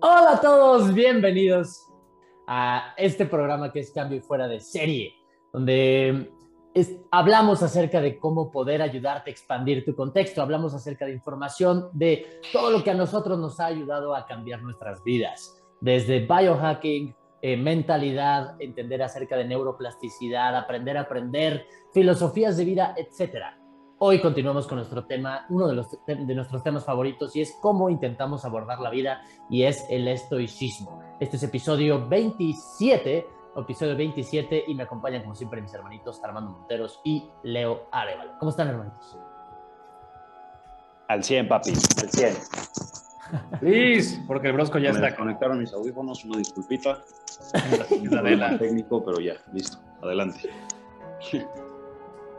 Hola a todos, bienvenidos a este programa que es Cambio y Fuera de Serie, donde hablamos acerca de cómo poder ayudarte a expandir tu contexto, hablamos acerca de información de todo lo que a nosotros nos ha ayudado a cambiar nuestras vidas, desde biohacking, eh, mentalidad, entender acerca de neuroplasticidad, aprender a aprender, filosofías de vida, etcétera. Hoy continuamos con nuestro tema, uno de, los, de nuestros temas favoritos, y es cómo intentamos abordar la vida, y es el estoicismo. Este es episodio 27, episodio 27, y me acompañan como siempre mis hermanitos Armando Monteros y Leo Arevalo. ¿Cómo están, hermanitos? Al 100, papi, al 100. Liz, porque el brosco ya está. Conectaron mis audífonos, una disculpita. La técnico, pero ya, listo. Adelante.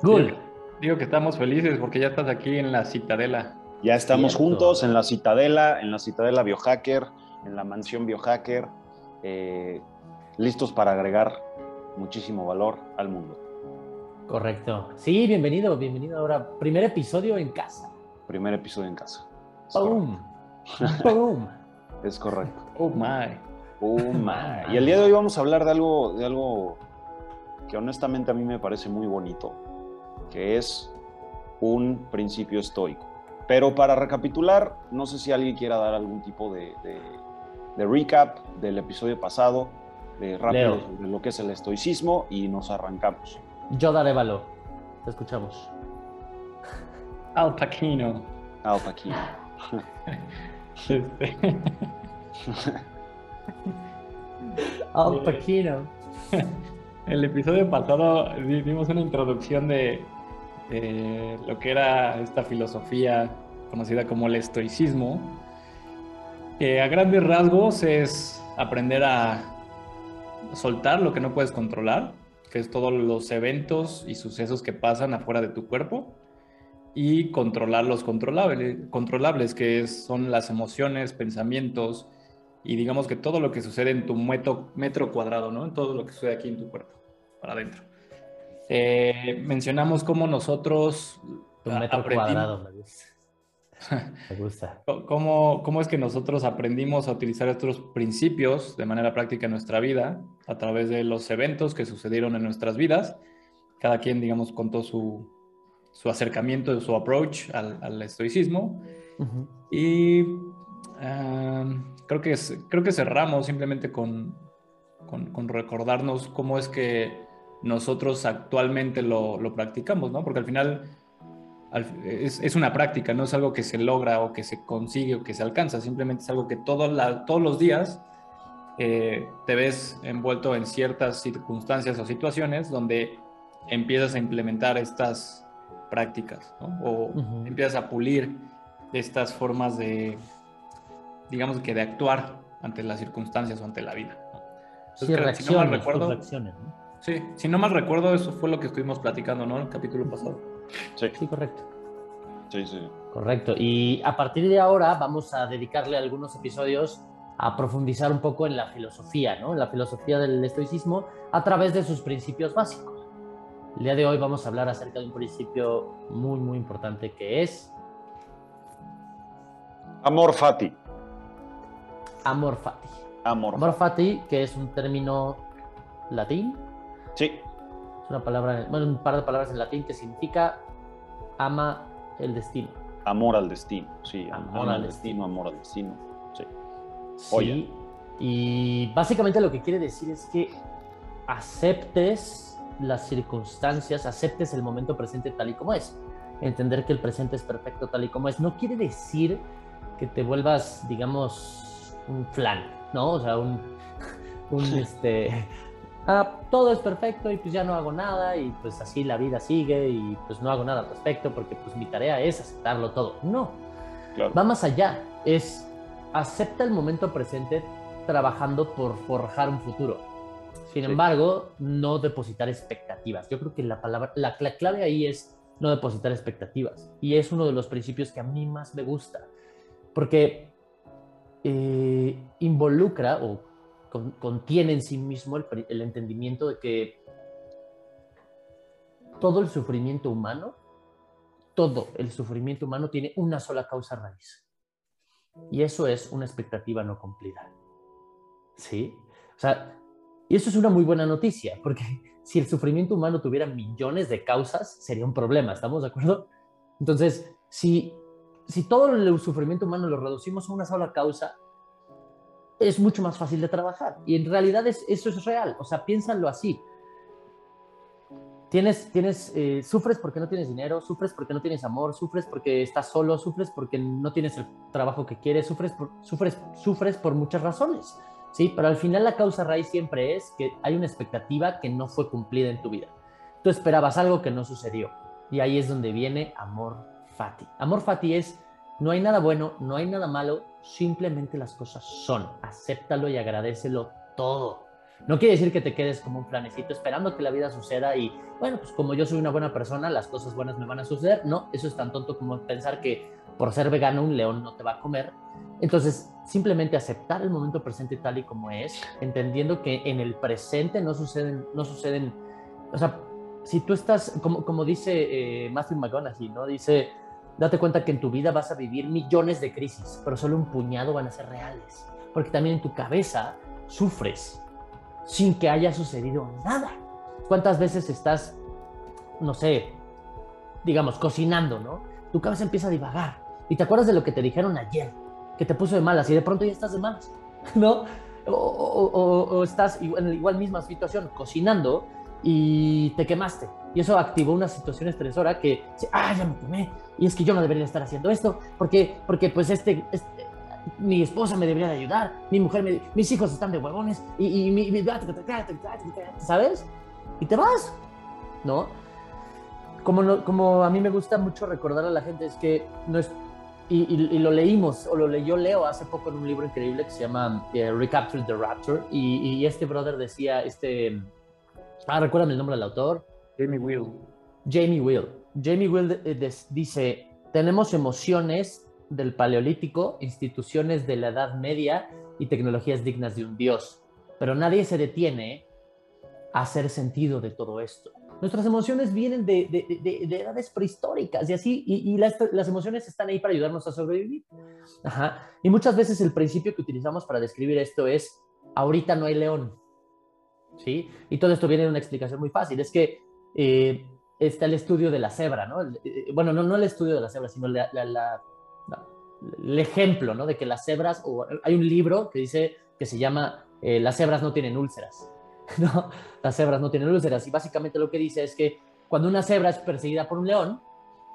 Good. Digo que estamos felices porque ya estás aquí en la Citadela. Ya estamos juntos en la Citadela, en la Citadela Biohacker, en la mansión Biohacker, eh, listos para agregar muchísimo valor al mundo. Correcto. Sí, bienvenido, bienvenido ahora. Primer episodio en casa. Primer episodio en casa. Boom. Boom. Es correcto. Oh my. Oh my. Y el día de hoy vamos a hablar de algo, de algo que honestamente a mí me parece muy bonito que es un principio estoico. Pero para recapitular, no sé si alguien quiera dar algún tipo de, recap del episodio pasado, de rápido de lo que es el estoicismo y nos arrancamos. Yo daré valor. Te escuchamos. Al Paquino. Al Paquino. Al Paquino. El episodio pasado dimos una introducción de eh, lo que era esta filosofía conocida como el estoicismo, que a grandes rasgos es aprender a soltar lo que no puedes controlar, que es todos los eventos y sucesos que pasan afuera de tu cuerpo, y controlar los controlables, controlables que son las emociones, pensamientos y digamos que todo lo que sucede en tu metro, cuadrado, ¿no? En todo lo que sucede aquí en tu cuerpo, para adentro. Eh, mencionamos cómo nosotros... Un metro cuadrado, me gusta. Me gusta. ¿Cómo, ¿Cómo es que nosotros aprendimos a utilizar estos principios de manera práctica en nuestra vida a través de los eventos que sucedieron en nuestras vidas? Cada quien, digamos, contó su, su acercamiento, su approach al, al estoicismo. Y creo, que, creo que cerramos simplemente con, con, con recordarnos cómo es que nosotros actualmente lo, practicamos, ¿no? Porque al final es, una práctica, no es algo que se logra o que se consigue o que se alcanza, simplemente es algo que todos los días eh, te ves envuelto en ciertas circunstancias o situaciones donde empiezas a implementar estas prácticas, ¿no? O empiezas a pulir estas formas de, digamos que de actuar ante las circunstancias o ante la vida. Entonces, si no mal recuerdo, ¿no? Sí, si no mal recuerdo, eso fue lo que estuvimos platicando, ¿no? En el capítulo pasado. Sí. Sí, correcto. Sí, sí. Correcto. Y a partir de ahora vamos a dedicarle algunos episodios a profundizar un poco en la filosofía, ¿no? En la filosofía del estoicismo a través de sus principios básicos. El día de hoy vamos a hablar acerca de un principio muy, muy importante que es... Amor fati. Amor fati. Amor, Amor fati, que es un término latín Sí. Es una palabra, bueno, un par de palabras en latín que significa ama el destino. Amor al destino, sí. Amor al destino, amor al destino, sí. Sí. Y básicamente lo que quiere decir es que aceptes las circunstancias, aceptes el momento presente tal y como es. Entender que el presente es perfecto tal y como es. No quiere decir que te vuelvas, digamos, un flan, ¿no? O sea, un, un este, Ah, todo es perfecto y pues ya no hago nada y pues así la vida sigue y pues no hago nada al respecto porque pues mi tarea es aceptarlo todo. No, va más allá, es acepta el momento presente trabajando por forjar un futuro. Sin embargo, no depositar expectativas. Yo creo que la palabra, la, clave ahí es no depositar expectativas. Y es uno de los principios que a mí más me gusta. Porque eh, involucra o contiene en sí mismo el, entendimiento de que todo el sufrimiento humano, todo el sufrimiento humano tiene una sola causa raíz. Y eso es una expectativa no cumplida. ¿Sí? O sea, y eso es una muy buena noticia, porque si el sufrimiento humano tuviera millones de causas, sería un problema, ¿estamos de acuerdo? Entonces, si, si todo el sufrimiento humano lo reducimos a una sola causa, es mucho más fácil de trabajar. Y en realidad es, eso es real. O sea, piénsalo así. Tienes, tienes, eh, sufres porque no tienes dinero, sufres porque no tienes amor, sufres porque estás solo, sufres porque no tienes el trabajo que quieres, sufres por, sufres, sufres por muchas razones. Sí, pero al final la causa raíz siempre es que hay una expectativa que no fue cumplida en tu vida. Tú esperabas algo que no sucedió. Y ahí es donde viene amor fati. Amor fati es no hay nada bueno, no hay nada malo, simplemente las cosas son. Acéptalo y agradecelo todo. No quiere decir que te quedes como un planecito esperando que la vida suceda y, bueno, pues como yo soy una buena persona, las cosas buenas me van a suceder. No, eso es tan tonto como pensar que por ser vegano un león no te va a comer. Entonces, simplemente aceptar el momento presente tal y como es, entendiendo que en el presente no suceden, no suceden, o sea, si tú estás, como, como dice eh, Matthew McConaughey, ¿no? Dice, date cuenta que en tu vida vas a vivir millones de crisis, pero solo un puñado van a ser reales. Porque también en tu cabeza sufres sin que haya sucedido nada. ¿Cuántas veces estás, no sé, digamos, cocinando, ¿no? Tu cabeza empieza a divagar y te acuerdas de lo que te dijeron ayer, que te puso de malas y de pronto ya estás de malas, ¿no? O, estás en igual misma situación, cocinando y te quemaste. Y eso activó una situación estresora que, ah, ya me quemé. Y es que yo no debería estar haciendo esto, porque, porque pues este, este mi esposa me debería de ayudar, mi mujer, me, mis hijos están de huevones, y, y mi, ¿sabes? Y te vas, ¿no? Como, como a mí me gusta mucho recordar a la gente, es que no es, y, y, lo leímos, o lo leyó Leo hace poco en un libro increíble que se llama eh, Recapture the Rapture, y, y este brother decía, este, Ah, recuérdame el nombre del autor. Jamie Will. Jamie Will. Jamie Will eh, dice, tenemos emociones del paleolítico, instituciones de la Edad Media y tecnologías dignas de un dios, pero nadie se detiene a hacer sentido de todo esto. Nuestras emociones vienen de, edades prehistóricas y así, y, las, las, emociones están ahí para ayudarnos a sobrevivir. Ajá. Y muchas veces el principio que utilizamos para describir esto es, ahorita no hay león, ¿sí? Y todo esto viene de una explicación muy fácil, es que eh, está el estudio de la cebra, ¿no? Eh, bueno, no, no el estudio de la cebra, sino la, el ejemplo, ¿no? De que las cebras, o hay un libro que dice que se llama eh, Las cebras no tienen úlceras, ¿no? Las cebras no tienen úlceras, y básicamente lo que dice es que cuando una cebra es perseguida por un león,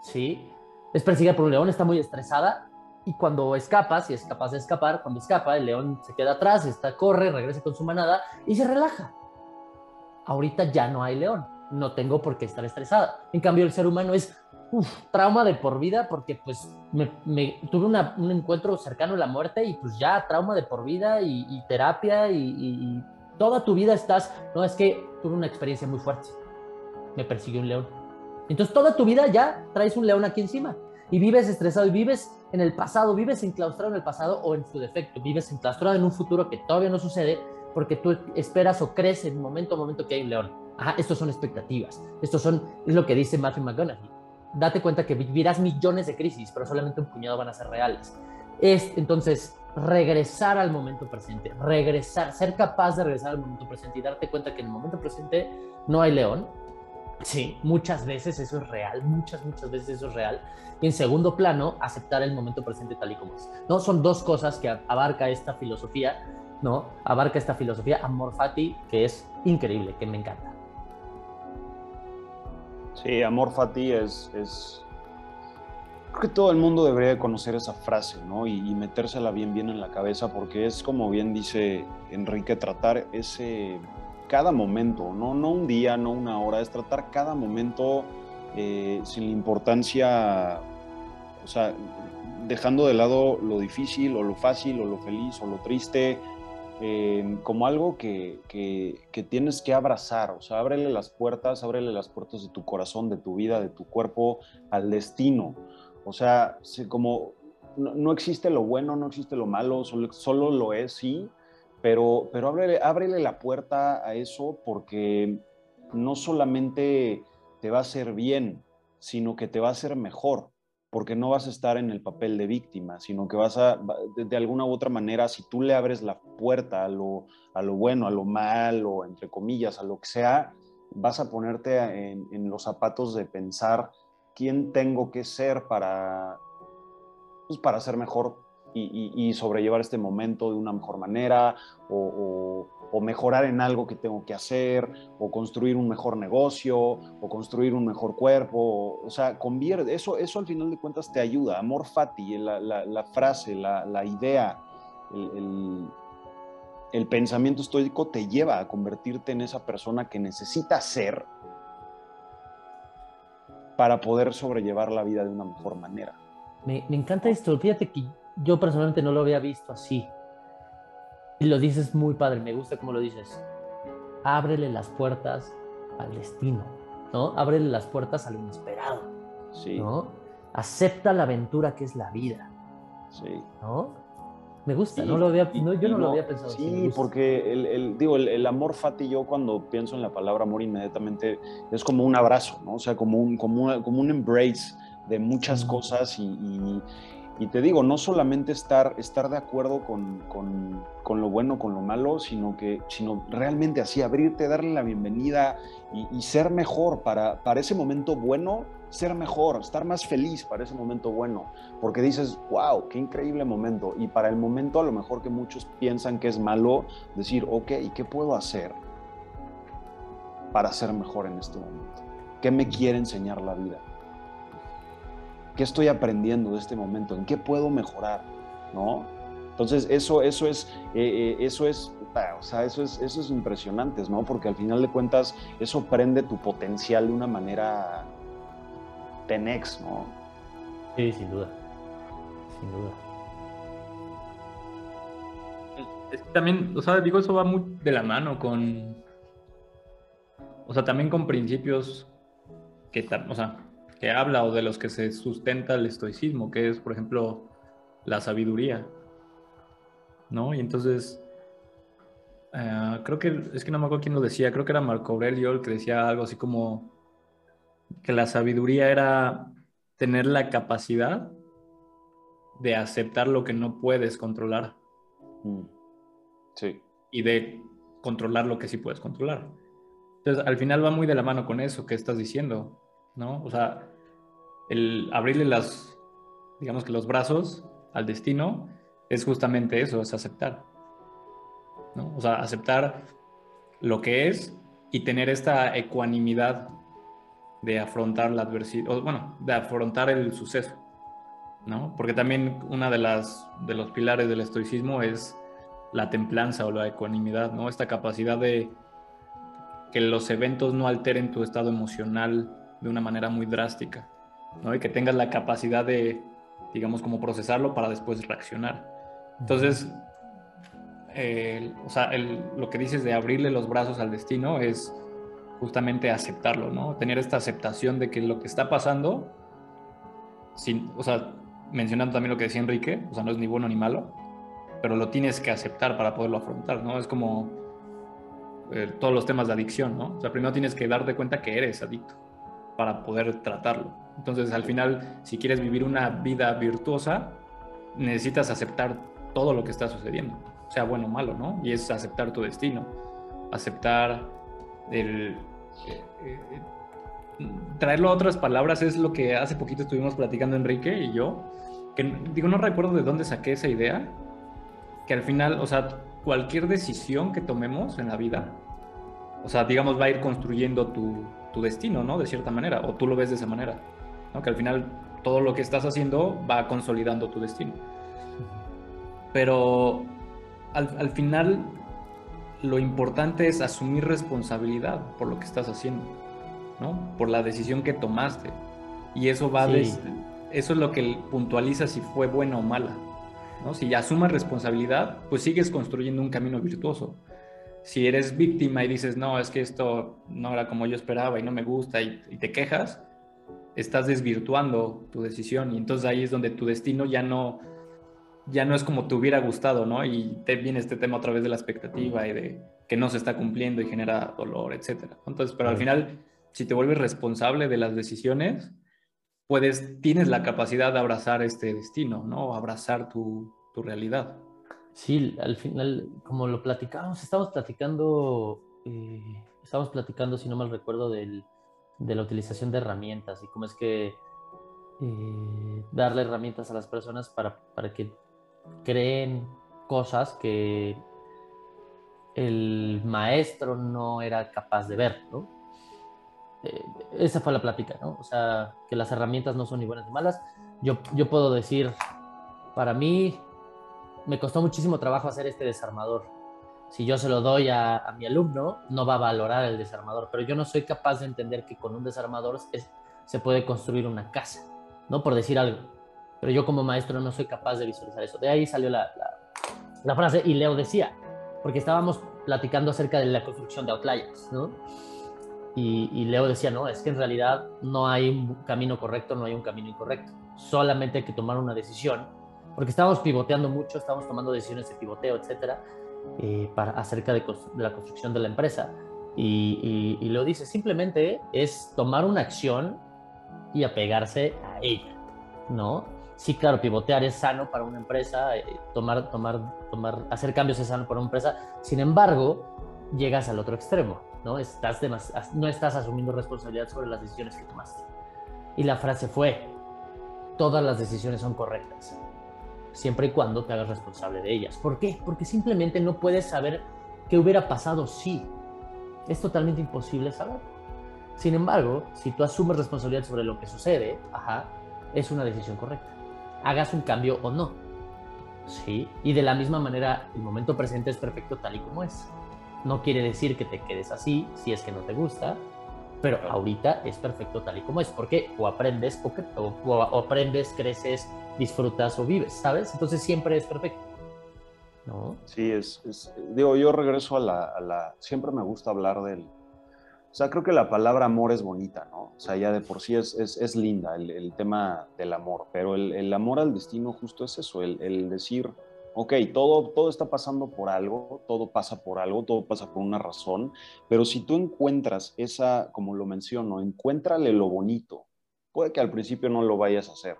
¿sí? Es perseguida por un león, está muy estresada, y cuando escapa, si es capaz de escapar, cuando escapa, el león se queda atrás, está, corre, regresa con su manada y se relaja ahorita ya no hay león, no tengo por qué estar estresada. En cambio, el ser humano es trauma de por vida porque pues me, tuve un encuentro cercano a la muerte y pues ya trauma de por vida y, terapia y, toda tu vida estás, no es que tuve una experiencia muy fuerte, me persiguió un león. Entonces toda tu vida ya traes un león aquí encima y vives estresado y vives en el pasado, vives enclaustrado en el pasado o en su defecto, vives enclaustrado en un futuro que todavía no sucede porque tú esperas o crees en momento a momento que hay un león. Ajá, estos son expectativas. Estos son, es lo que dice Matthew McConaughey. Date cuenta que vivirás millones de crisis, pero solamente un puñado van a ser reales. Es entonces regresar al momento presente, regresar, ser capaz de regresar al momento presente y darte cuenta que en el momento presente no hay león. Sí, muchas veces eso es real, muchas, muchas veces eso es real. Y en segundo plano, aceptar el momento presente tal y como es. ¿no? Son dos cosas que abarca esta filosofía ¿no? Abarca esta filosofía Amor Fati, que es increíble, que me encanta. Sí, Amor Fati es, es... Creo que todo el mundo debería conocer esa frase, ¿no? Y, y, metérsela bien, bien en la cabeza, porque es como bien dice Enrique, tratar ese... Cada momento, ¿no? No un día, no una hora, es tratar cada momento eh, sin la importancia, o sea, dejando de lado lo difícil o lo fácil o lo feliz o lo triste, Como algo que, que, tienes que abrazar, o sea, ábrele las puertas, ábrele las puertas de tu corazón, de tu vida, de tu cuerpo al destino. O sea, como no, existe lo bueno, no existe lo malo, solo, solo lo es, sí, pero, pero ábrele, ábrele la puerta a eso porque no solamente te va a hacer bien, sino que te va a hacer mejor. Porque no vas a estar en el papel de víctima, sino que vas a, de, alguna u otra manera, si tú le abres la puerta a lo, a lo bueno, a lo malo, entre comillas, a lo que sea, vas a ponerte en, los zapatos de pensar quién tengo que ser para, pues, para ser mejor y, sobrellevar este momento de una mejor manera o, mejorar en algo que tengo que hacer o construir un mejor negocio o construir un mejor cuerpo. O, sea, convierte, eso, eso al final de cuentas te ayuda. Amor fati, la, frase, la, idea, el, el pensamiento estoico te lleva a convertirte en esa persona que necesitas ser para poder sobrellevar la vida de una mejor manera. Me, me encanta esto. Fíjate que yo personalmente no lo había visto así. Y lo dices muy padre, me gusta cómo lo dices. Ábrele las puertas al destino, ¿no? Ábrele las puertas al inesperado. Sí. ¿no? Acepta la aventura que es la vida. Sí. ¿No? Me gusta, no lo había, no, yo no, lo había pensado. Sí, porque el, digo, el, amor fati, yo cuando pienso en la palabra amor inmediatamente es como un abrazo, ¿no? O sea, como un, como, como un embrace de muchas cosas y, y te digo, no solamente estar, estar de acuerdo con, con, con, lo bueno, con lo malo, sino que sino realmente así, abrirte, darle la bienvenida y, ser mejor para, para ese momento bueno, ser mejor, estar más feliz para ese momento bueno, porque dices, wow, qué increíble momento. Y para el momento a lo mejor que muchos piensan que es malo, decir, ok, ¿qué puedo hacer para ser mejor en este momento? ¿Qué me quiere enseñar la vida? ¿Qué estoy aprendiendo de este momento? ¿En qué puedo mejorar? ¿No? Entonces, eso, eso es, eh, eh, eso es, o sea, eso es, eso es impresionante, ¿no? Porque al final de cuentas, eso prende tu potencial de una manera tenex, ¿no? Sí, sin duda. Sin duda. Es que también, o sea, digo, eso va muy de la mano con, o sea, también con principios que, o sea, que habla o de los que se sustenta el estoicismo, que es, por ejemplo, la sabiduría. ¿No? Y entonces, eh, creo que, es que no me acuerdo quién lo decía, creo que era Marco Aurelio el que decía algo así como que la sabiduría era tener la capacidad de aceptar lo que no puedes controlar. Mm. Sí. Y de controlar lo que sí puedes controlar. Entonces, al final va muy de la mano con eso que estás diciendo, ¿no? O sea, el abrirle las, digamos que los brazos al destino es justamente eso, es aceptar. ¿no? O sea, aceptar lo que es y tener esta ecuanimidad de afrontar la adversidad, o, bueno, de afrontar el suceso, ¿no? Porque también una de las de los pilares del estoicismo es la templanza o la ecuanimidad, ¿no? Esta capacidad de que los eventos no alteren tu estado emocional de una manera muy drástica. ¿No? Y que tengas la capacidad de, digamos, como procesarlo para después reaccionar. Entonces, o sea, lo que dices de abrirle los brazos al destino es justamente aceptarlo, ¿no? Tener esta aceptación de que lo que está pasando, sin, o sea, mencionando también lo que decía Enrique, o sea, no es ni bueno ni malo, pero lo tienes que aceptar para poderlo afrontar, ¿no? Es como eh, todos los temas de adicción, ¿no? O sea, primero tienes que darte cuenta que eres adicto para poder tratarlo. Entonces, al final, si quieres vivir una vida virtuosa, necesitas aceptar todo lo que está sucediendo, sea bueno o malo, ¿no? Y es aceptar tu destino, aceptar el... Eh, eh, traerlo a otras palabras es lo que hace poquito estuvimos platicando Enrique y yo, que digo, no recuerdo de dónde saqué esa idea, que al final, o sea, cualquier decisión que tomemos en la vida, o sea, digamos, va a ir construyendo tu, tu destino, ¿no? De cierta manera, o tú lo ves de esa manera, ¿no? Que al final todo lo que estás haciendo va consolidando tu destino. Pero al, final lo importante es asumir responsabilidad por lo que estás haciendo, ¿no? Por la decisión que tomaste. Y eso va eso es lo que puntualiza si fue buena o mala. ¿no? Si asumas responsabilidad, pues sigues construyendo un camino virtuoso si eres víctima y dices, no, es que esto no era como yo esperaba y no me gusta y, te quejas, estás desvirtuando tu decisión y entonces ahí es donde tu destino ya no, ya no es como te hubiera gustado, ¿no? Y te viene este tema a través de la expectativa y de que no se está cumpliendo y genera dolor, etcétera. Entonces, pero al final, si te vuelves responsable de las decisiones, puedes, tienes la capacidad de abrazar este destino, ¿no? Abrazar tu, tu realidad. Sí, al final, como lo platicamos, estamos platicando, eh, platicando, si no mal recuerdo, de la utilización de herramientas y cómo es que eh, darle herramientas a las personas para, para que creen cosas que el maestro no era capaz de ver, ¿no? Eh, esa fue la plática, ¿no? O sea, que las herramientas no son ni buenas ni malas. Yo, yo puedo decir, para mí, me costó muchísimo trabajo hacer este desarmador. Si yo se lo doy a, mi alumno, no va a valorar el desarmador, pero yo no soy capaz de entender que con un desarmador se puede construir una casa, ¿no? Por decir algo. Pero yo como maestro no soy capaz de visualizar eso. De ahí salió la, frase y Leo decía, porque estábamos platicando acerca de la construcción de Outliers, ¿no? Y, Leo decía, no, es que en realidad no hay un camino correcto, no hay un camino incorrecto, solamente hay que tomar una decisión, porque estábamos pivoteando mucho, estábamos tomando decisiones de pivoteo, etcétera, eh, para, acerca de, la construcción de la empresa. Y, y, Leo dice, simplemente es tomar una acción y apegarse a ella, ¿no? sí, claro, pivotear es sano para una empresa, eh, tomar, tomar, tomar, hacer cambios es sano para una empresa. Sin embargo, llegas al otro extremo, ¿no? Estás no estás asumiendo responsabilidad sobre las decisiones que tomaste. Y la frase fue, todas las decisiones son correctas, siempre y cuando te hagas responsable de ellas. ¿Por qué? Porque simplemente no puedes saber qué hubiera pasado si. Es totalmente imposible saber. Sin embargo, si tú asumes responsabilidad sobre lo que sucede, ajá, es una decisión correcta hagas un cambio o no. ¿Sí? Y de la misma manera, el momento presente es perfecto tal y como es. No quiere decir que te quedes así si es que no te gusta, pero ahorita es perfecto tal y como es, porque o aprendes o, aprendes, creces, disfrutas o vives, ¿sabes? Entonces siempre es perfecto. ¿No? Sí, es, digo, yo regreso a la, a la, siempre me gusta hablar del, o sea, creo que la palabra amor es bonita, ¿no? O sea, ya de por sí es, es, linda el, tema del amor, pero el, amor al destino justo es eso, el, decir, ok, todo, todo está pasando por algo, todo pasa por algo, todo pasa por una razón, pero si tú encuentras esa, como lo menciono, encuéntrale lo bonito. Puede que al principio no lo vayas a hacer,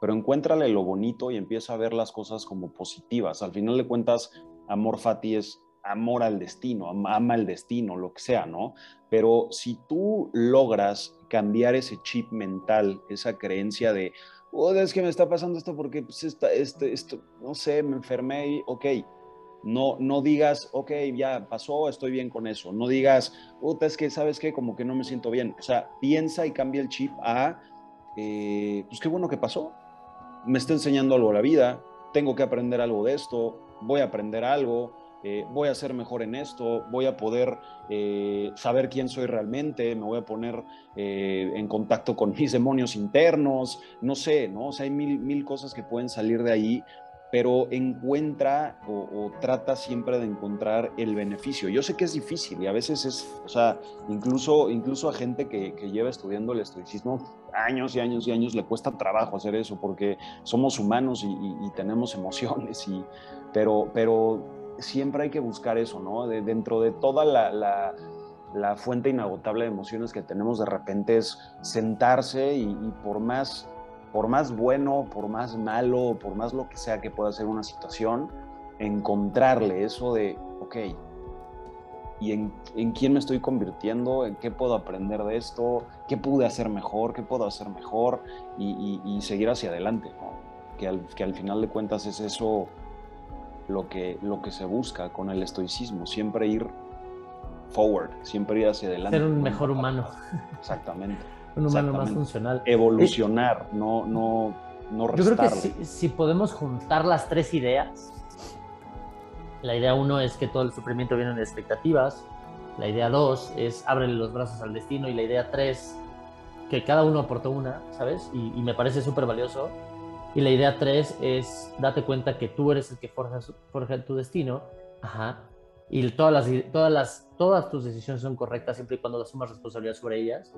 pero encuéntrale lo bonito y empieza a ver las cosas como positivas. Al final de cuentas, amor fati es amor al destino, ama el destino, lo que sea, ¿no? Pero si tú logras cambiar ese chip mental, esa creencia de, oh, es que me está pasando esto porque, pues, esta, este, esto, no sé, me enfermé y, ok, no, no digas, ok, ya pasó, estoy bien con eso. No digas, puta, es que, ¿sabes qué? Como que no me siento bien. O sea, piensa y cambia el chip a, eh, pues qué bueno que pasó. Me está enseñando algo la vida, tengo que aprender algo de esto, voy a aprender algo, eh, voy a ser mejor en esto, voy a poder eh, saber quién soy realmente, me voy a poner eh, en contacto con mis demonios internos, no sé, ¿no? O sea, hay mil, mil cosas que pueden salir de ahí, pero encuentra o, trata siempre de encontrar el beneficio. Yo sé que es difícil y a veces es, o sea, incluso, incluso a gente que, lleva estudiando el estoicismo años y años y años le cuesta trabajo hacer eso porque somos humanos y, tenemos emociones, y, pero, pero siempre hay que buscar eso, ¿no? dentro de toda la, fuente inagotable de emociones que tenemos, de repente es sentarse y, por más por más bueno, por más malo, por más lo que sea que pueda ser una situación, encontrarle eso de, ok, ¿y en, quién me estoy convirtiendo? ¿En qué puedo aprender de esto? ¿Qué pude hacer mejor? ¿Qué puedo hacer mejor? Y, seguir hacia adelante, que, al, que al final de cuentas es eso lo que, lo que se busca con el estoicismo, siempre ir forward, siempre ir hacia adelante. Ser un mejor humano. Exactamente. un humano más funcional. Evolucionar, no, no, no restarle. Yo creo que si, podemos juntar las tres ideas, la idea uno es que todo el sufrimiento viene de expectativas, la idea dos es ábrele los brazos al destino y la idea tres, que cada uno aportó una, ¿sabes? Y, y me parece súper valioso y la idea tres es date cuenta que tú eres el que forja, forja tu destino. Ajá. Y todas las, todas, las, todas tus decisiones son correctas siempre y cuando asumas responsabilidad sobre ellas.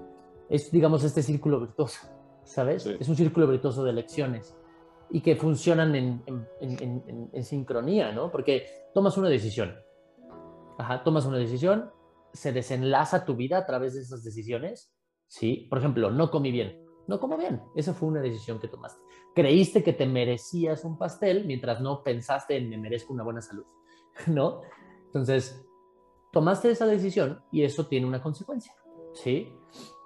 Es, digamos, este círculo virtuoso, ¿sabes? Es un círculo virtuoso de elecciones y que funcionan en, en, en, en, sincronía, ¿no? Porque tomas una decisión. Ajá, tomas una decisión, se desenlaza tu vida a través de esas decisiones, ¿sí? Por ejemplo, no comí bien no como bien. Esa fue una decisión que tomaste. Creíste que te merecías un pastel mientras no pensaste en me merezco una buena salud, ¿no? Entonces, tomaste esa decisión y eso tiene una consecuencia, ¿sí?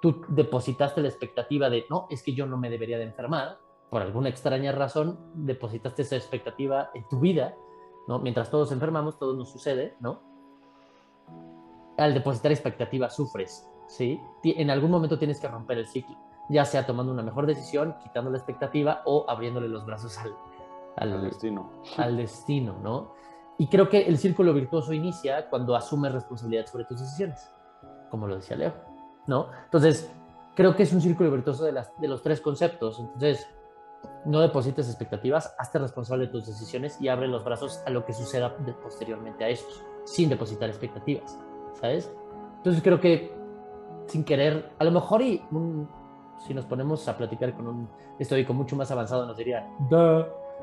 Tú depositaste la expectativa de, no, es que yo no me debería de enfermar, por alguna extraña razón, depositaste esa expectativa en tu vida, ¿no? Mientras todos enfermamos, todo nos sucede, ¿no? Al depositar expectativa sufres, ¿sí? En algún momento tienes que romper el ciclo, ya sea tomando una mejor decisión, quitando la expectativa o abriéndole los brazos al, al, destino. Al destino, ¿no? Y creo que el círculo virtuoso inicia cuando asumes responsabilidad sobre tus decisiones, como lo decía Leo, ¿no? Entonces, creo que es un círculo virtuoso de, las, de los tres conceptos. Entonces, no deposites expectativas, hazte responsable de tus decisiones y abre los brazos a lo que suceda posteriormente a esos, sin depositar expectativas, ¿sabes? Entonces creo que sin querer, a lo mejor y si nos ponemos a platicar con un estoico mucho más avanzado nos diría,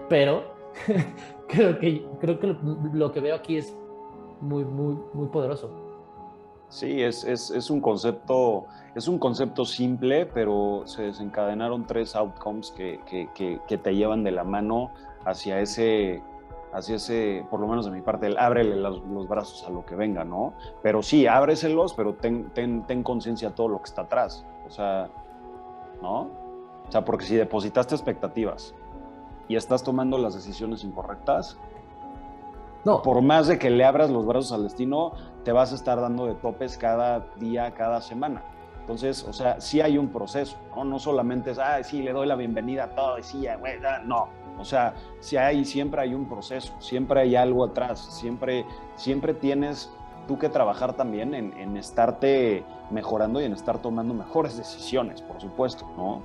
pero creo que, creo que lo, que veo aquí es muy, muy, muy poderoso. Sí, es, es, es, un concepto, es un concepto simple, pero se desencadenaron tres outcomes que, que, que, te llevan de la mano hacia ese, hacia ese, por lo menos de mi parte, el ábrele los, los, brazos a lo que venga, ¿no? Pero sí, ábreselos, pero ten, ten, ten conciencia de todo lo que está atrás. O sea, ¿no? O sea, porque si depositaste expectativas y estás tomando las decisiones incorrectas, no. por más de que le abras los brazos al destino, te vas a estar dando de topes cada día, cada semana. Entonces, o sea, sí hay un proceso, ¿no? No solamente es, ah, sí, le doy la bienvenida a todo y sí, güey, no. O sea, sí hay, siempre hay un proceso, siempre hay algo atrás, siempre, siempre tienes tú que trabajar también en, en estarte mejorando y en estar tomando mejores decisiones, por supuesto, ¿no?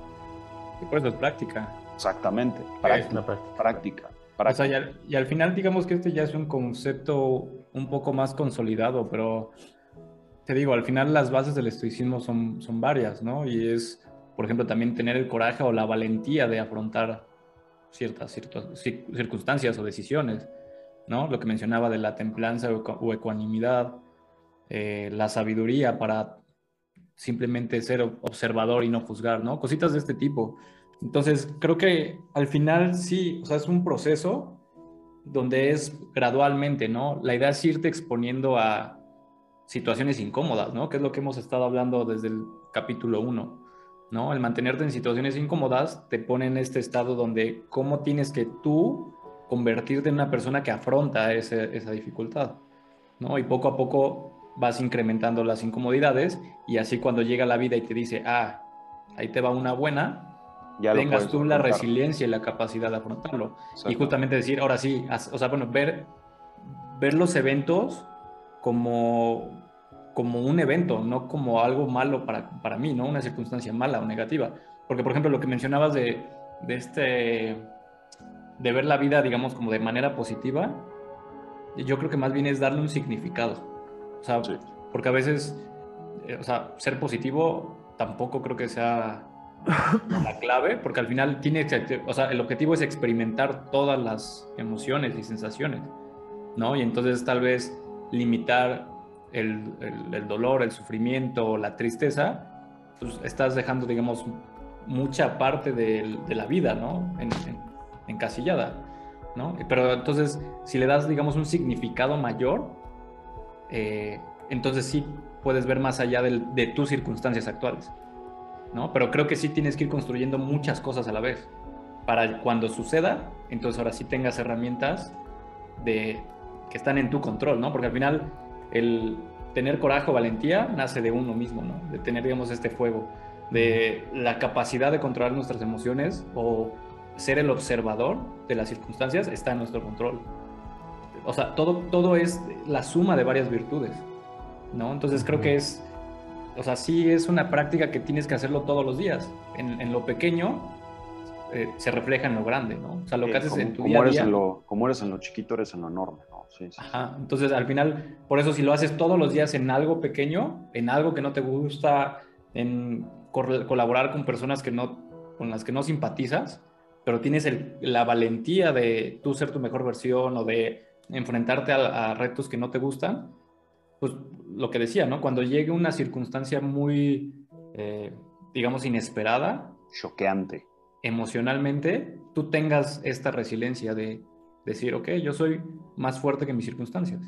Y por eso es práctica. Exactamente, práctica. práctica. práctica. y, al, final digamos que este ya es un concepto un poco más consolidado, pero te digo, al final las bases del estoicismo son, son varias, ¿no? Y es, por ejemplo, también tener el coraje o la valentía de afrontar ciertas, ciertas circunstancias o decisiones, ¿no? Lo que mencionaba de la templanza o ecuanimidad, eh, la sabiduría para simplemente ser observador y no juzgar, ¿no? Cositas de este tipo. Entonces, creo que al final sí, o sea, es un proceso donde es gradualmente, ¿no? La idea es irte exponiendo a situaciones incómodas, ¿no? Que es lo que hemos estado hablando desde el capítulo 1, ¿no? El mantenerte en situaciones incómodas te pone en este estado donde cómo tienes que tú convertirte en una persona que afronta esa dificultad, ¿no? Y poco a poco vas incrementando las incomodidades y así cuando llega la vida y te dice, ah, ahí te va una buena, ya tengas tú la resiliencia y la capacidad de afrontarlo. Y justamente decir, ahora sí, o sea, bueno, ver, ver los eventos como, como un evento, no como algo malo para, para mí, ¿no? Una circunstancia mala o negativa. Porque, por ejemplo, lo que mencionabas de, de este, de ver la vida, digamos, como de manera positiva, yo creo que más bien es darle un significado. O sea, porque a veces, eh, o sea, ser positivo tampoco creo que sea la clave, porque al final tiene, o sea, el objetivo es experimentar todas las emociones y sensaciones, ¿no? Y entonces tal vez limitar el, el, dolor, el sufrimiento, la tristeza, pues estás dejando, digamos, mucha parte de, de la vida, ¿no? En, encasillada, ¿no? Pero entonces, si le das, digamos, un significado mayor, eh, entonces sí puedes ver más allá de tus circunstancias actuales. ¿no? Pero creo que sí tienes que ir construyendo muchas cosas a la vez. Para cuando suceda, entonces ahora sí tengas herramientas de, que están en tu control, ¿no? Porque al final el tener coraje o valentía nace de uno mismo, ¿no? De tener, digamos, este fuego, de la capacidad de controlar nuestras emociones o ser el observador de las circunstancias está en nuestro control. O sea, todo, todo es la suma de varias virtudes, ¿no? Entonces creo que es o sea, sí es una práctica que tienes que hacerlo todos los días. En, lo pequeño eh, se refleja en lo grande, ¿no? O sea, lo que haces en tu día a día. como eres en lo chiquito, eres en lo enorme, ¿no? Sí, sí. Ajá. Entonces, al final, por eso si lo haces todos los días en algo pequeño, en algo que no te gusta, en colaborar con personas que no, con las que no simpatizas, pero tienes la valentía de tú ser tu mejor versión o de enfrentarte a retos que no te gustan, pues lo que decía, ¿no? Cuando llegue una circunstancia muy, eh, digamos, inesperada, choqueante. Emocionalmente, tú tengas esta resiliencia de decir, ok, yo soy más fuerte que mis circunstancias.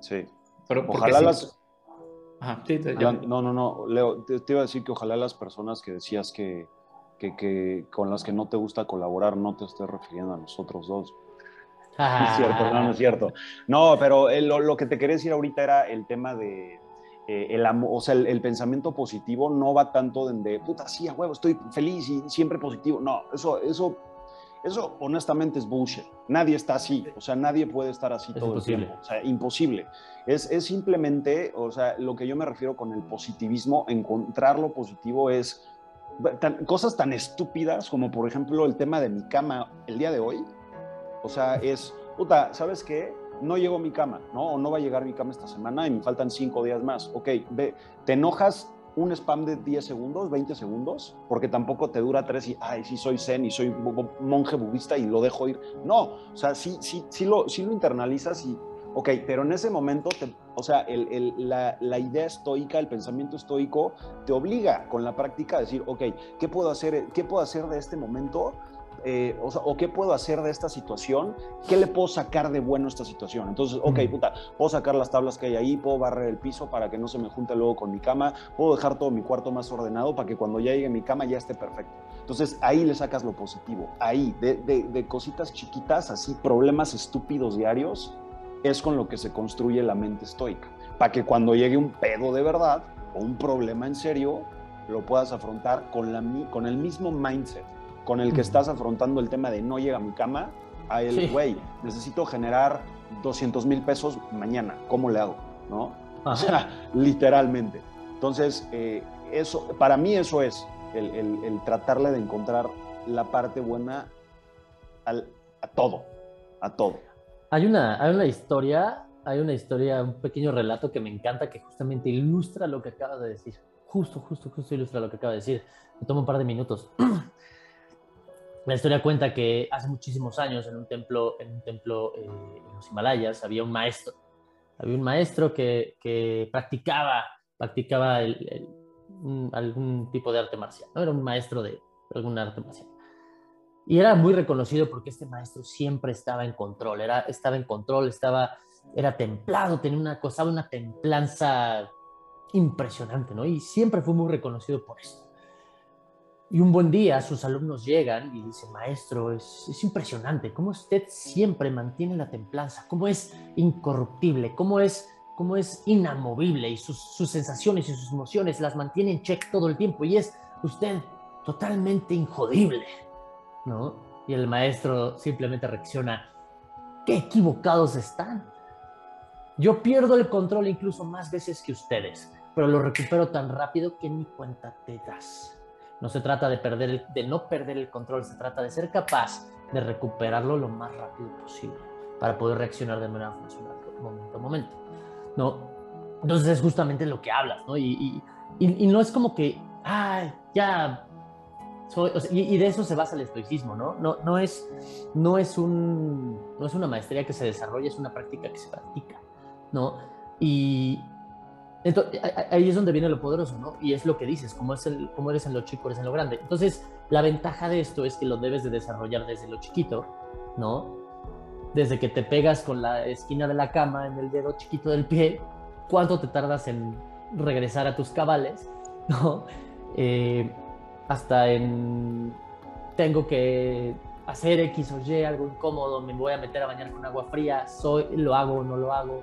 Sí. Pero ojalá las... Ajá, sí, no, no, no, Leo, te, iba a decir que ojalá las personas que decías que, que, que, con las que no te gusta colaborar no te estés refiriendo a nosotros dos. No es cierto, no, no es cierto. No, pero lo, lo, que te quería decir ahorita era el tema de, eh, el, o sea, el, pensamiento positivo no va tanto de, puta, sí, a huevo, estoy feliz y siempre positivo. No, eso, eso, eso honestamente es bullshit. Nadie está así, o sea, nadie puede estar así todo el tiempo. O sea, imposible. Es, es simplemente, o sea, lo que yo me refiero con el positivismo, encontrar lo positivo es cosas tan estúpidas como, por ejemplo, el tema de mi cama el día de hoy. O sea, es, puta, ¿sabes qué? no llegó mi cama, ¿no? O no va a llegar mi cama esta semana y me faltan cinco días más. Ok, ve, te enojas un spam de 10 segundos, 20 segundos, porque tampoco te dura tres y, ay, sí soy zen y soy monje budista y lo dejo ir. No, o sea, sí, sí, sí, lo, sí lo internalizas y, ok, pero en ese momento, te, o sea, el, la, la, idea estoica, el pensamiento estoico, te obliga con la práctica a decir, ok, ¿qué puedo hacer, qué puedo hacer de este momento eh, o, qué puedo hacer de esta situación, qué le puedo sacar de bueno a esta situación. Entonces, ok, puta, puedo sacar las tablas que hay ahí, puedo barrer el piso para que no se me junte luego con mi cama, puedo dejar todo mi cuarto más ordenado para que cuando ya llegue mi cama ya esté perfecto. Entonces, ahí le sacas lo positivo, ahí, de, de cositas chiquitas, así, problemas estúpidos diarios, es con lo que se construye la mente estoica, para que cuando llegue un pedo de verdad o un problema en serio, lo puedas afrontar con, la, con el mismo mindset con el que estás afrontando el tema de no llega a mi cama, a el, güey, necesito generar 200 mil pesos mañana, ¿cómo le hago? ¿No? O sea, literalmente. Entonces, eh, eso, para mí eso es el, tratarle de encontrar la parte buena a todo, a todo. Hay una, hay una historia, hay una historia, un pequeño relato que me encanta que justamente ilustra lo que acabas de decir. Justo, justo, justo ilustra lo que acabas de decir. Me toma un par de minutos. La historia cuenta que hace muchísimos años en un templo, en, un templo eh, en los Himalayas había un maestro. Había un maestro que, que practicaba, practicaba algún tipo de arte marcial. ¿no? Era un maestro de algún arte marcial. Y era muy reconocido porque este maestro siempre estaba en control, era, estaba en control, estaba, era templado, tenía una cosa, una templanza impresionante, ¿no? Y siempre fue muy reconocido por eso. Y un buen día sus alumnos llegan y dicen, maestro, es, impresionante cómo usted siempre mantiene la templanza, cómo es incorruptible, cómo es, cómo es inamovible y sus, sus sensaciones y sus emociones las mantiene en check todo el tiempo y es usted totalmente injodible, Y el maestro simplemente reacciona, qué equivocados están. Yo pierdo el control incluso más veces que ustedes, pero lo recupero tan rápido que ni cuenta te das. No se trata de, perder de no perder el control, se trata de ser capaz de recuperarlo lo más rápido posible para poder reaccionar de manera funcional momento a momento. ¿no? Entonces es justamente lo que hablas, ¿no? Y, y, y, no es como que, ay, ya, soy, y, de eso se basa el estoicismo, ¿no? No, no, es, no, es un, no es una maestría que se desarrolla, es una práctica que se practica, ¿no? Y, entonces, ahí es donde viene lo poderoso, ¿no? Y es lo que dices, como, es el, como eres en lo chico, eres en lo grande. Entonces, la ventaja de esto es que lo debes de desarrollar desde lo chiquito, ¿no? Desde que te pegas con la esquina de la cama en el dedo chiquito del pie, ¿cuánto te tardas en regresar a tus cabales, ¿no? Eh, hasta en tengo que hacer X o Y, algo incómodo, me voy a meter a bañar con agua fría, soy, lo hago o no lo hago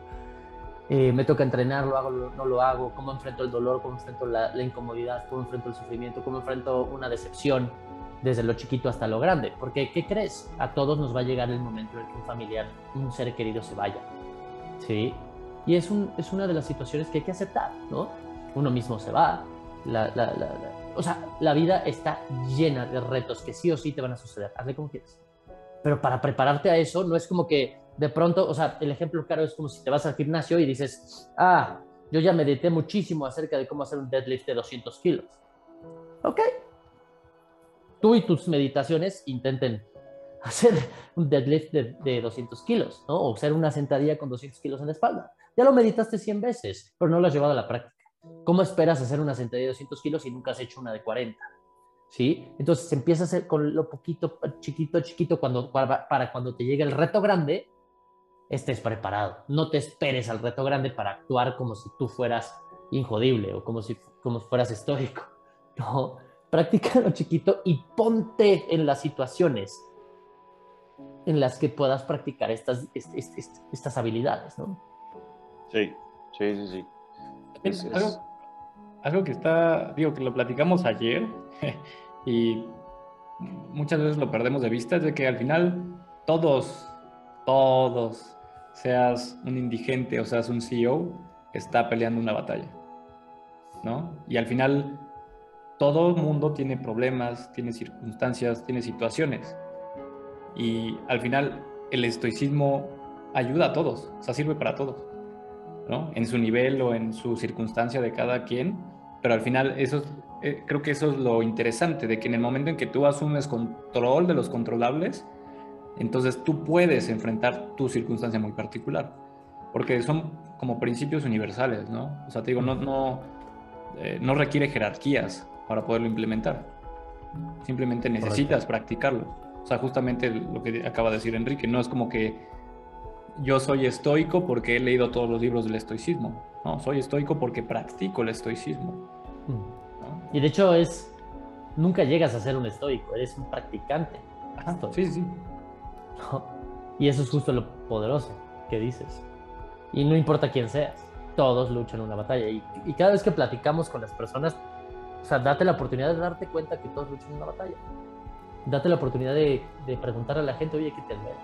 eh, me toca entrenar, lo hago, no lo hago, cómo enfrento el dolor, cómo enfrento la, incomodidad, cómo enfrento el sufrimiento, cómo enfrento una decepción desde lo chiquito hasta lo grande. Porque, ¿qué crees? A todos nos va a llegar el momento en que un familiar, un ser querido se vaya. ¿Sí? Y es, un, es una de las situaciones que hay que aceptar, ¿no? Uno mismo se va, la, la, la, o sea, la vida está llena de retos que sí o sí te van a suceder. Hazle como quieras. Pero para prepararte a eso, no es como que de pronto, o sea, el ejemplo claro es como si te vas al gimnasio y dices, ah, yo ya medité muchísimo acerca de cómo hacer un deadlift de 200 kilos. Ok. Tú y tus meditaciones intenten hacer un deadlift de, 200 kilos, ¿no? O hacer una sentadilla con 200 kilos en la espalda. Ya lo meditaste 100 veces, pero no lo has llevado a la práctica. ¿Cómo esperas hacer una sentadilla de 200 kilos si nunca has hecho una de 40? ¿sí? Entonces empieza a hacer con lo poquito, chiquito, chiquito, cuando, para, cuando te llegue el reto grande, estés preparado. No te esperes al reto grande para actuar como si tú fueras injodible o como si, como fueras estoico. No, lo chiquito y ponte en las situaciones en las que puedas practicar estas, estas, habilidades, ¿no? Sí, sí, sí, sí. Algo, algo que está, digo, que lo platicamos ayer y muchas veces lo perdemos de vista, es de que al final todos, todos, seas un indigente o seas un CEO, está peleando una batalla, ¿no? Y al final todo el mundo tiene problemas, tiene circunstancias, tiene situaciones. Y al final el estoicismo ayuda a todos, o sea, sirve para todos, ¿no? En su nivel o en su circunstancia de cada quien, pero al final eso eh, creo que eso es lo interesante, de que en el momento en que tú asumes control de los controlables, entonces tú puedes enfrentar tu circunstancia muy particular, porque son como principios universales, ¿no? O sea, te digo, no, no, eh, no requiere jerarquías para poderlo implementar. Simplemente necesitas practicarlo. O sea, justamente lo que acaba de decir Enrique, no es como que yo soy estoico porque he leído todos los libros del estoicismo. No, soy estoico porque practico el estoicismo. Mm. Y de hecho es, nunca llegas a ser un estoico, eres un practicante. sí, sí. Y eso es justo lo poderoso que dices. Y no importa quién seas, todos luchan una batalla. Y, y cada vez que platicamos con las personas, o sea, date la oportunidad de darte cuenta que todos luchan una batalla date la oportunidad de, de preguntar a la gente, oye, ¿qué te duele?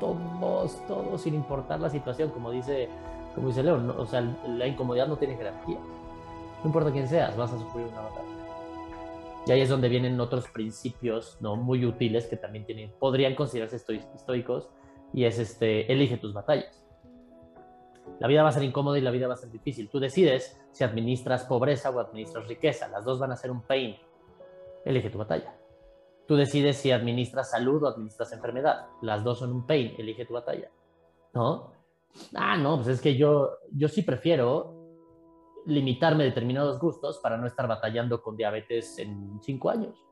Todos, todos, sin importar la situación, como dice, como dice León, o sea, la incomodidad no tiene jerarquía. No importa quién seas, vas a sufrir una batalla. Y ahí es donde vienen otros principios no muy útiles que también tienen, podrían considerarse estoicos, y es este, elige tus batallas. La vida va a ser incómoda y la vida va a ser difícil. Tú decides si administras pobreza o administras riqueza. Las dos van a ser un pain. Elige tu batalla. Tú decides si administras salud o administras enfermedad. Las dos son un pain, elige tu batalla. ¿No? Ah, no, pues es que yo, yo sí prefiero limitarme determinados gustos para no estar batallando con diabetes en cinco años.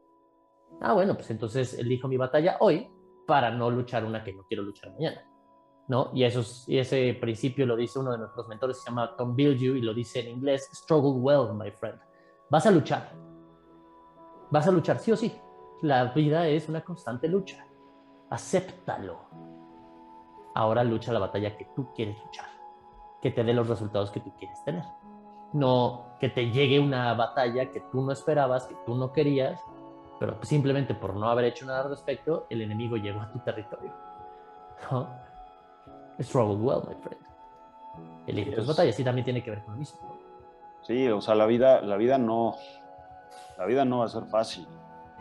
Ah, bueno, pues entonces elijo mi batalla hoy para no luchar una que no quiero luchar mañana. ¿No? Y, eso, y ese principio lo dice uno de nuestros mentores, se llama Tom Bilju, y lo dice en inglés, struggle well, my friend. Vas a luchar. Vas a luchar, sí o sí. La vida es una constante lucha. Acéptalo. Ahora lucha la batalla que tú quieres luchar, que te dé los resultados que tú quieres tener. No que te llegue una batalla que tú no esperabas, que tú no querías, pero simplemente por no haber hecho nada al respecto, el enemigo llegó a tu territorio. ¿No? Struggle well, my friend. Elige tus batallas y también tiene que ver con lo mismo. Sí, o sea, la vida, la vida no, la vida no va a ser fácil.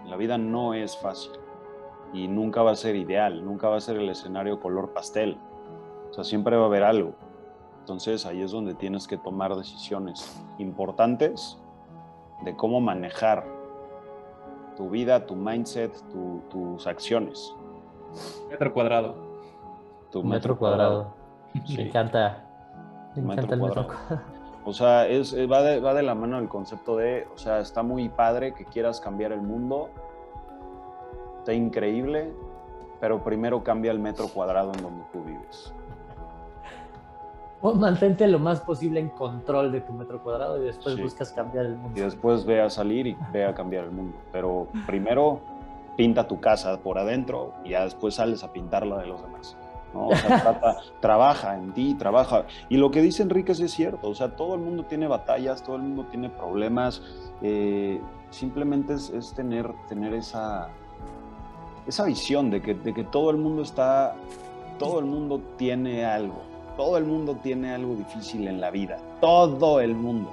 La vida no es fácil y nunca va a ser ideal, nunca va a ser el escenario color pastel. O sea, siempre va a haber algo. Entonces ahí es donde tienes que tomar decisiones importantes de cómo manejar tu vida, tu mindset, tus acciones. Metro cuadrado. Tu metro, cuadrado. Me encanta. Me encanta el metro cuadrado. O sea, es, eh, va, de, va de la mano el concepto de, o sea, está muy padre que quieras cambiar el mundo, está increíble, pero primero cambia el metro cuadrado en donde tú vives. O mantente lo más posible en control de tu metro cuadrado y después buscas cambiar el mundo. Y después ve a salir y ve a cambiar el mundo. Pero primero pinta tu casa por adentro y ya después sales a pintar la de los demás. O sea, trabaja en ti, trabaja. Y lo que dice Enrique es cierto, o sea, todo el mundo tiene batallas, todo el mundo tiene problemas, eh, simplemente es, tener, tener esa, esa visión de que, de que todo el mundo está, todo el mundo tiene algo, todo el mundo tiene algo difícil en la vida, todo el mundo.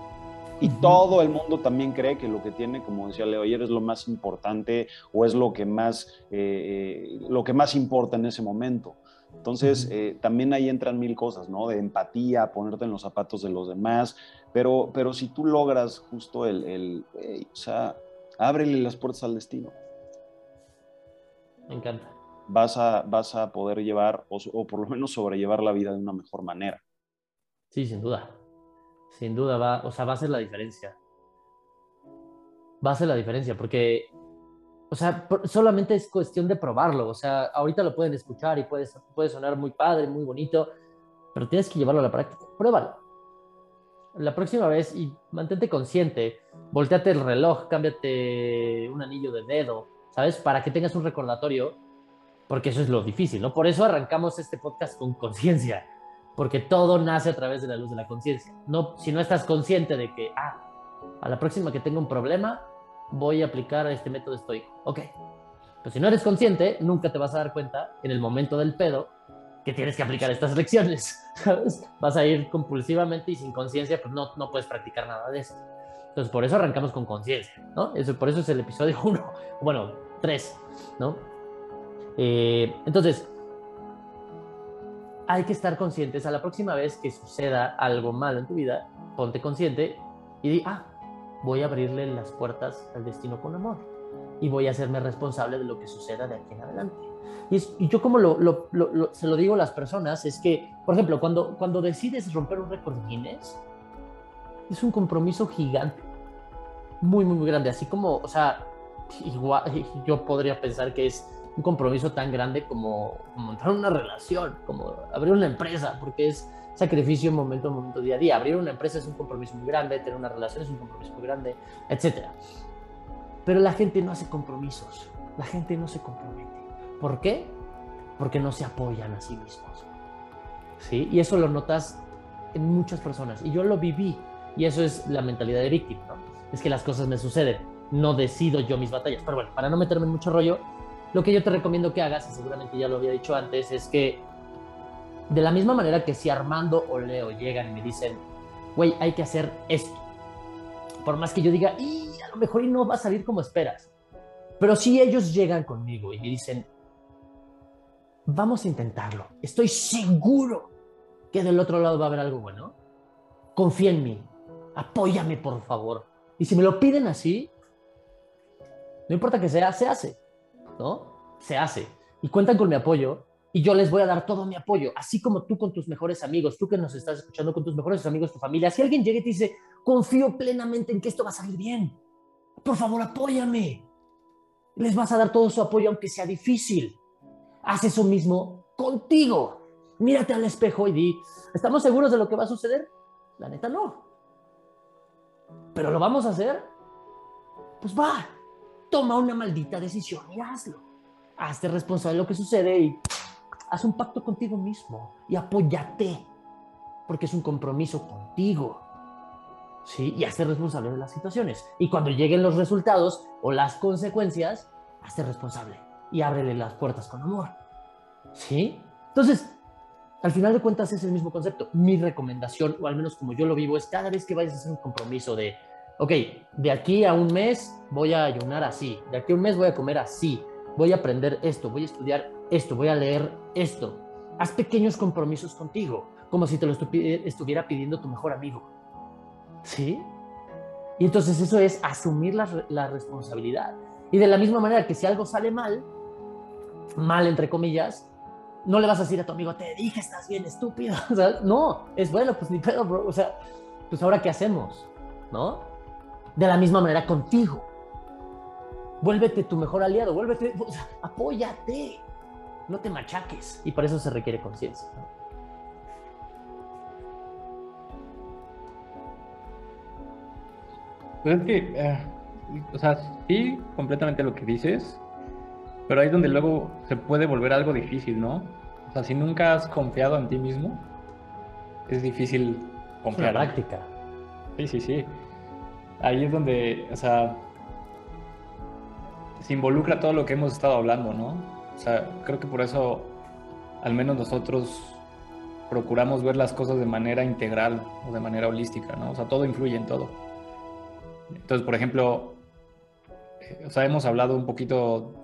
Y todo el mundo también cree que lo que tiene, como decía Leo ayer, es lo más importante o es lo que más, eh, eh, lo que más importa en ese momento. Entonces, eh, también ahí entran mil cosas, ¿no? De empatía, ponerte en los zapatos de los demás, pero, pero si tú logras justo el, el o sea, ábrele las puertas al destino. Me encanta. Vas a, vas a poder llevar, o, por lo menos sobrellevar la vida de una mejor manera. Sí, sin duda. Sin duda, va, o sea, va a ser la diferencia. va a ser la diferencia, porque, o sea, solamente es cuestión de probarlo, o sea, ahorita lo pueden escuchar y puede, puede sonar muy padre, muy bonito, pero tienes que llevarlo a la práctica, pruébalo. La próxima vez y mantente consciente, volteate el reloj, cámbiate un anillo de dedo, ¿sabes? Para que tengas un recordatorio, porque eso es lo difícil, ¿no? Por eso arrancamos este podcast con conciencia, porque todo nace a través de la luz de la conciencia. No, si no estás consciente de que, ah, a la próxima que tenga un problema, voy a aplicar este método estoico. Ok. Pues si no eres consciente, nunca te vas a dar cuenta en el momento del pedo que tienes que aplicar estas lecciones. ¿sabes? Vas a ir compulsivamente y sin conciencia, pues no, no puedes practicar nada de esto. Entonces, por eso arrancamos con conciencia, ¿no? Eso, por eso es el episodio 1, bueno, 3, ¿no? Eh, entonces, hay que estar conscientes. A la próxima vez que suceda algo malo en tu vida, ponte consciente y di, ah, voy a abrirle las puertas al destino con amor y voy a hacerme responsable de lo que suceda de aquí en adelante. Y, yo como lo, se lo digo a las personas es que, por ejemplo, cuando, cuando decides romper un récord Guinness, es un compromiso gigante, muy, muy, muy grande, así como, o sea, igual, yo podría pensar que es un compromiso tan grande como, como entrar en una relación, como abrir una empresa, porque es sacrificio momento a momento, día a día. Abrir una empresa es un compromiso muy grande, tener una relación es un compromiso muy grande, etc. Pero la gente no hace compromisos, la gente no se compromete. ¿Por qué? Porque no se apoyan a sí mismos. ¿Sí? Y eso lo notas en muchas personas. Y yo lo viví. Y eso es la mentalidad de víctima. Es que las cosas me suceden. No decido yo mis batallas. Pero bueno, para no meterme en mucho rollo, lo que yo te recomiendo que hagas, y seguramente ya lo había dicho antes, es que de la misma manera que si Armando o Leo llegan y me dicen, güey, hay que hacer esto. Por más que yo diga, y a lo mejor y no va a salir como esperas. Pero si ellos llegan conmigo y me dicen, vamos a intentarlo, estoy seguro que del otro lado va a haber algo bueno, confía en mí, apóyame por favor. Y si me lo piden así, no importa que sea, se hace, ¿no? Se hace. Y cuentan con mi apoyo y yo les voy a dar todo mi apoyo, así como tú con tus mejores amigos, tú que nos estás escuchando con tus mejores amigos, tu familia. Si alguien llega y te dice, confío plenamente en que esto va a salir bien, por favor apóyame. Les vas a dar todo su apoyo aunque sea difícil. Haz eso mismo contigo. Mírate al espejo y di, ¿estamos seguros de lo que va a suceder? La neta no. Pero lo vamos a hacer. Pues va, toma una maldita decisión y hazlo. Hazte responsable de lo que sucede y haz un pacto contigo mismo y apóyate, porque es un compromiso contigo. ¿Sí? Y hazte responsable de las situaciones. Y cuando lleguen los resultados o las consecuencias, hazte responsable y ábrele las puertas con amor. ¿Sí? Entonces, al final de cuentas es el mismo concepto. Mi recomendación, o al menos como yo lo vivo, es cada vez que vayas a hacer un compromiso de, ok, de aquí a un mes voy a ayunar así, de aquí a un mes voy a comer así, voy a aprender esto, voy a estudiar esto, voy a leer esto. Haz pequeños compromisos contigo, como si te lo estuviera pidiendo tu mejor amigo. ¿Sí? Y entonces eso es asumir la, responsabilidad. Y de la misma manera que si algo sale mal, mal entre comillas, no le vas a decir a tu amigo, te dije, estás bien estúpido. No, es bueno, pues ni pedo, bro. O sea, pues ahora qué hacemos, ¿no? De la misma manera contigo. Vuélvete tu mejor aliado, vuélvete, apóyate no te machaques. Y para eso se requiere conciencia. Pues es que, eh, o sea, sí, completamente lo que dices, pero ahí es donde luego se puede volver algo difícil, ¿no? O sea, si nunca has confiado en ti mismo, es difícil confiar. La práctica. Sí, sí, sí. Ahí es donde, o sea, se involucra todo lo que hemos estado hablando, ¿no? O sea, creo que por eso al menos nosotros procuramos ver las cosas de manera integral o de manera holística, ¿no? O sea, todo influye en todo. Entonces, por ejemplo, eh, o sea, hemos hablado un poquito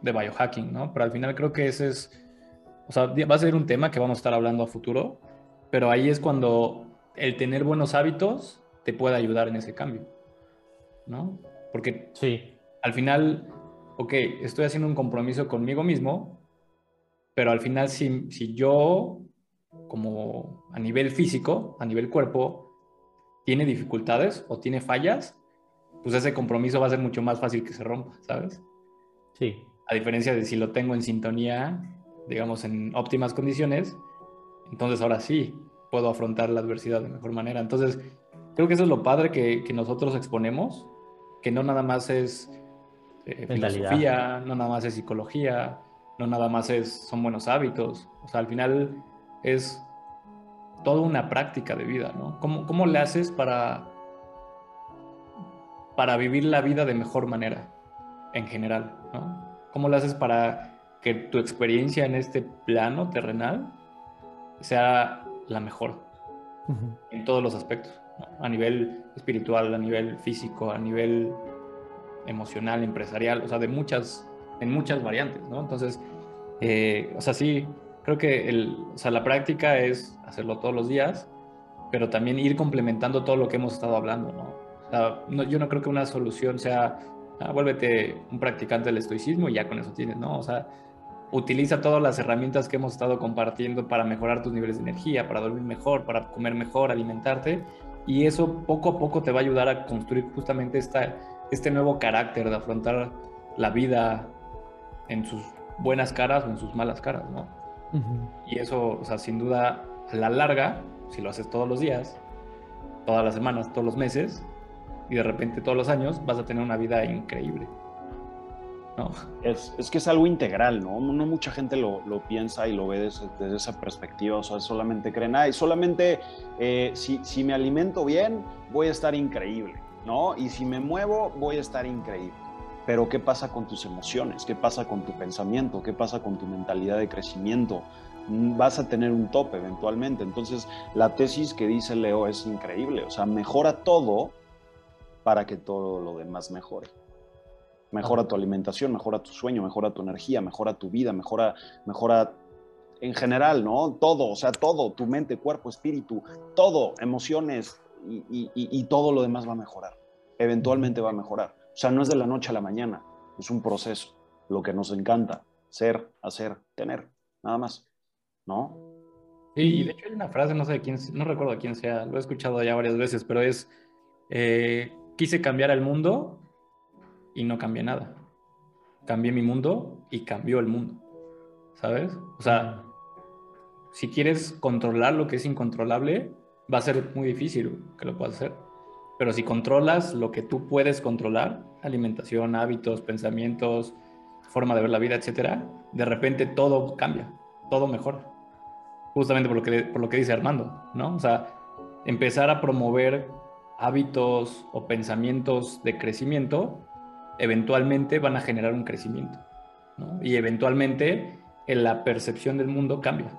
de biohacking, ¿no? Pero al final creo que ese es, o sea, va a ser un tema que vamos a estar hablando a futuro, pero ahí es cuando el tener buenos hábitos te puede ayudar en ese cambio, ¿no? Porque sí. Al final ok, estoy haciendo un compromiso conmigo mismo, pero al final si, si yo, como a nivel físico, a nivel cuerpo, tiene dificultades o tiene fallas, pues ese compromiso va a ser mucho más fácil que se rompa, ¿sabes? Sí. A diferencia de si lo tengo en sintonía, digamos, en óptimas condiciones, entonces ahora sí puedo afrontar la adversidad de mejor manera. Entonces, creo que eso es lo padre que, que nosotros exponemos, que no nada más es eh, filosofía, no nada más es psicología, no nada más es, son buenos hábitos. O sea, al final es toda una práctica de vida, ¿no? ¿Cómo, cómo le haces para, para vivir la vida de mejor manera, en general, ¿no? ¿Cómo le haces para que tu experiencia en este plano terrenal sea la mejor en todos los aspectos? A nivel espiritual, a nivel físico, a nivel emocional, empresarial, o sea, de muchas, en muchas variantes, ¿no? Entonces, eh, o sea, sí, creo que el, o sea, la práctica es hacerlo todos los días, pero también ir complementando todo lo que hemos estado hablando, ¿no? O sea, no, yo no creo que una solución sea, ah, vuélvete un practicante del estoicismo y ya con eso tienes, ¿no? O sea, utiliza todas las herramientas que hemos estado compartiendo para mejorar tus niveles de energía, para dormir mejor, para comer mejor, alimentarte, y eso poco a poco te va a ayudar a construir justamente esta, este nuevo carácter de afrontar la vida en sus buenas caras o en sus malas caras, ¿no? Y eso, o sea, sin duda, a la larga, si lo haces todos los días, todas las semanas, todos los meses, y de repente todos los años, vas a tener una vida increíble. ¿no? Es, es que es algo integral, ¿no? No mucha gente lo, lo piensa y lo ve desde, desde, esa perspectiva, o sea, solamente creen, ay, solamente eh, si, si me alimento bien, voy a estar increíble, ¿no? Y si me muevo, voy a estar increíble. Pero ¿qué pasa con tus emociones? ¿Qué pasa con tu pensamiento? ¿Qué pasa con tu mentalidad de crecimiento? Mm, vas a tener un tope eventualmente. Entonces, la tesis que dice Leo es increíble. O sea, mejora todo para que todo lo demás mejore. Mejora tu alimentación, mejora tu sueño, mejora tu energía, mejora tu vida, mejora, mejora en general, ¿no? Todo, o sea, todo, tu mente, cuerpo, espíritu, todo, emociones y, y, y todo lo demás va a mejorar. Eventualmente va a mejorar. O sea, no es de la noche a la mañana, es un proceso, lo que nos encanta, ser, hacer, tener, nada más, ¿no? Sí, y de hecho hay una frase, no sé de quién, no recuerdo quién sea, lo he escuchado ya varias veces, pero es, eh, quise cambiar el mundo y no cambié nada. Cambié mi mundo y cambió el mundo, ¿sabes? O sea, si quieres controlar lo que es incontrolable, va a ser muy difícil que lo puedas hacer. Pero si controlas lo que tú puedes controlar, alimentación, hábitos, pensamientos, forma de ver la vida, etcétera, de repente todo cambia, todo mejora. Justamente por lo que, por lo que dice Armando, ¿no? O sea, empezar a promover hábitos o pensamientos de crecimiento, eventualmente van a generar un crecimiento, ¿no? Y eventualmente en la percepción del mundo cambia.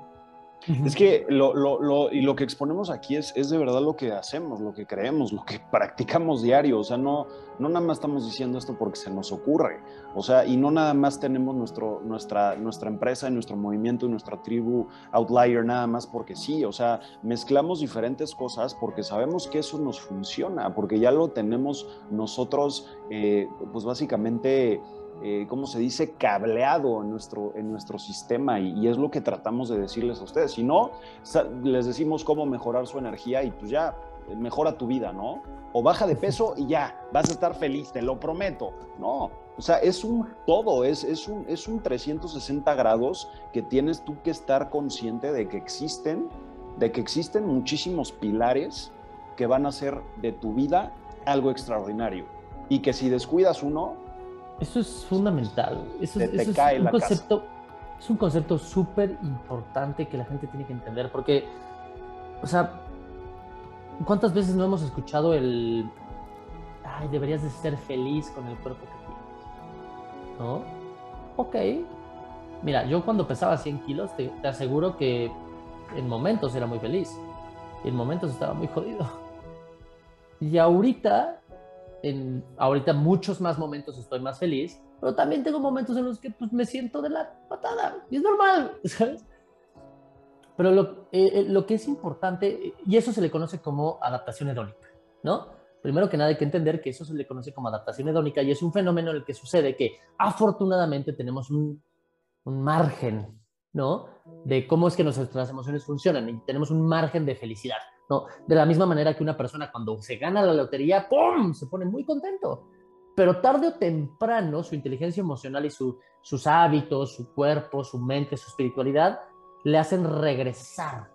Es que lo, lo, lo, y lo que exponemos aquí es, es de verdad lo que hacemos, lo que creemos, lo que practicamos diario. O sea, no, no nada más estamos diciendo esto porque se nos ocurre. O sea, y no nada más tenemos nuestro, nuestra, nuestra empresa y nuestro movimiento y nuestra tribu Outlier nada más porque sí. O sea, mezclamos diferentes cosas porque sabemos que eso nos funciona, porque ya lo tenemos nosotros, eh, pues básicamente eh, ¿cómo se dice?, cableado en nuestro, en nuestro sistema y, y, es lo que tratamos de decirles a ustedes. Si no, les decimos cómo mejorar su energía y pues ya, mejora tu vida, ¿no? O baja de peso y ya, vas a estar feliz, te lo prometo. No, o sea, es un todo, es, es, un, es un 360 grados que tienes tú que estar consciente de que existen, de que existen muchísimos pilares que van a hacer de tu vida algo extraordinario. Y que si descuidas uno, eso es fundamental. Eso, es, eso es un concepto, es un concepto súper importante que la gente tiene que entender, porque, o sea, ¿cuántas veces no hemos escuchado el, ay, deberías de ser feliz con el cuerpo que tienes? ¿No? Ok. Mira, yo cuando pesaba 100 kilos, te, te aseguro que en momentos era muy feliz y en momentos estaba muy jodido. Y ahorita en ahorita muchos más momentos estoy más feliz, pero también tengo momentos en los que pues, me siento de la patada y es normal, ¿sabes? Pero lo, eh, eh, lo que es importante, y eso se le conoce como adaptación hedónica, ¿no? Primero que nada hay que entender que eso se le conoce como adaptación hedónica y es un fenómeno en el que sucede que afortunadamente tenemos un, un margen, ¿no? De cómo es que nuestras emociones funcionan y tenemos un margen de felicidad. De la misma manera que una persona cuando se gana la lotería, ¡pum!, se pone muy contento. Pero tarde o temprano su inteligencia emocional y sus hábitos, su cuerpo, su mente, su espiritualidad, le hacen regresar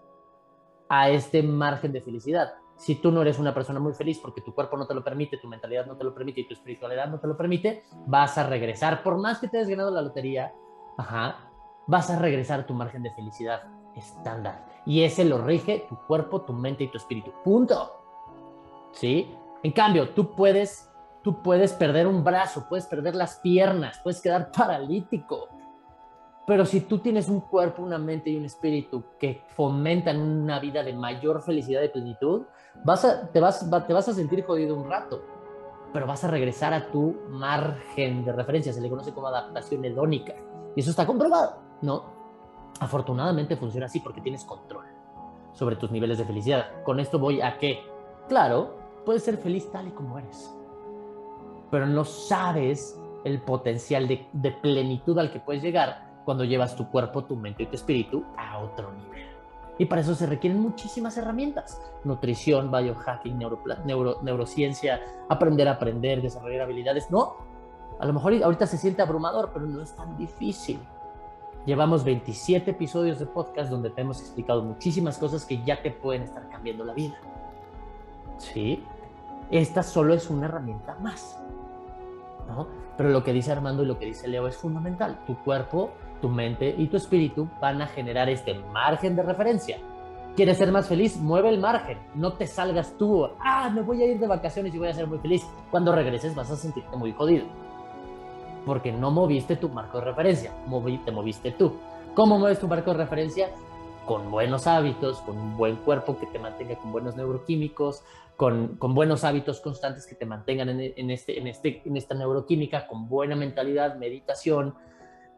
a este margen de felicidad. Si tú no eres una persona muy feliz porque tu cuerpo no te lo permite, tu mentalidad no te lo permite y tu espiritualidad no te lo permite, vas a regresar. Por más que te hayas ganado la lotería, ajá, vas a regresar a tu margen de felicidad estándar. Y ese lo rige tu cuerpo, tu mente y tu espíritu. Punto. ¿Sí? En cambio, tú puedes, tú puedes perder un brazo, puedes perder las piernas, puedes quedar paralítico, pero si tú tienes un cuerpo, una mente y un espíritu que fomentan una vida de mayor felicidad y plenitud, vas a, te, vas, te vas a sentir jodido un rato, pero vas a regresar a tu margen de referencia. Se le conoce como adaptación hedónica. Y eso está comprobado, ¿no? Afortunadamente funciona así porque tienes control sobre tus niveles de felicidad. Con esto voy a que, claro, puedes ser feliz tal y como eres, pero no sabes el potencial de, de plenitud al que puedes llegar cuando llevas tu cuerpo, tu mente y tu espíritu a otro nivel. Y para eso se requieren muchísimas herramientas. Nutrición, biohacking, neuro, neurociencia, aprender a aprender, desarrollar habilidades. No, a lo mejor ahorita se siente abrumador, pero no es tan difícil. Llevamos 27 episodios de podcast donde te hemos explicado muchísimas cosas que ya te pueden estar cambiando la vida. ¿Sí? Esta solo es una herramienta más. ¿no? Pero lo que dice Armando y lo que dice Leo es fundamental. Tu cuerpo tu mente y tu espíritu van a generar este margen de referencia. ¿Quieres ser más feliz? Mueve el margen. No te salgas tú. Ah, me voy a ir de vacaciones y voy a ser muy feliz. Cuando regreses vas a sentirte muy jodido. Porque no moviste tu marco de referencia. te moviste tú. ¿Cómo mueves tu marco de referencia? Con buenos hábitos, con un buen cuerpo que te mantenga con buenos neuroquímicos, con, con buenos hábitos constantes que te mantengan en, en, este, en, este, en esta neuroquímica, con buena mentalidad, meditación,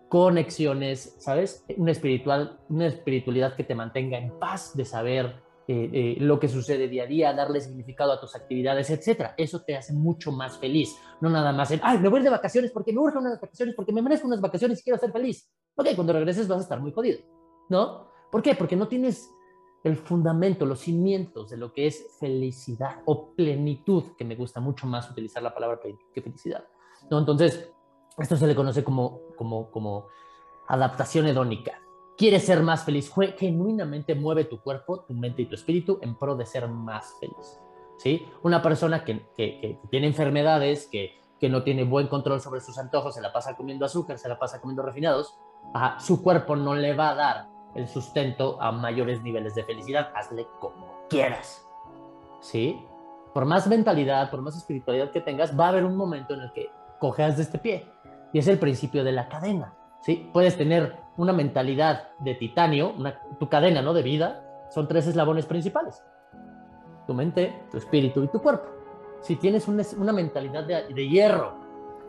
conexiones, ¿sabes? Una, espiritual, una espiritualidad que te mantenga en paz de saber eh, eh, lo que sucede día a día, darle significado a tus actividades, etcétera. Eso te hace mucho más feliz. No nada más en, ay, me voy de vacaciones porque me urgen unas vacaciones, porque me merezco unas vacaciones y quiero ser feliz. Ok, cuando regreses vas a estar muy jodido, ¿no? ¿Por qué? Porque no tienes el fundamento, los cimientos de lo que es felicidad o plenitud, que me gusta mucho más utilizar la palabra que felicidad. ¿no? Entonces, esto se le conoce como, como, como adaptación hedónica. Quieres ser más feliz, genuinamente mueve tu cuerpo, tu mente y tu espíritu en pro de ser más feliz. ¿sí? Una persona que, que, tiene enfermedades, que, que, no tiene buen control sobre sus antojos, se la pasa comiendo azúcar, se la pasa comiendo refinados, a su cuerpo no le va a dar el sustento a mayores niveles de felicidad. Hazle como quieras. ¿Sí? Por más mentalidad, por más espiritualidad que tengas, va a haber un momento en el que cojeas de este pie y es el principio de la cadena. ¿Sí? Puedes tener una mentalidad de titanio, tu cadena ¿no? de vida, son tres eslabones principales. Tu mente, tu espíritu y tu cuerpo. Si tienes una, mentalidad de, hierro,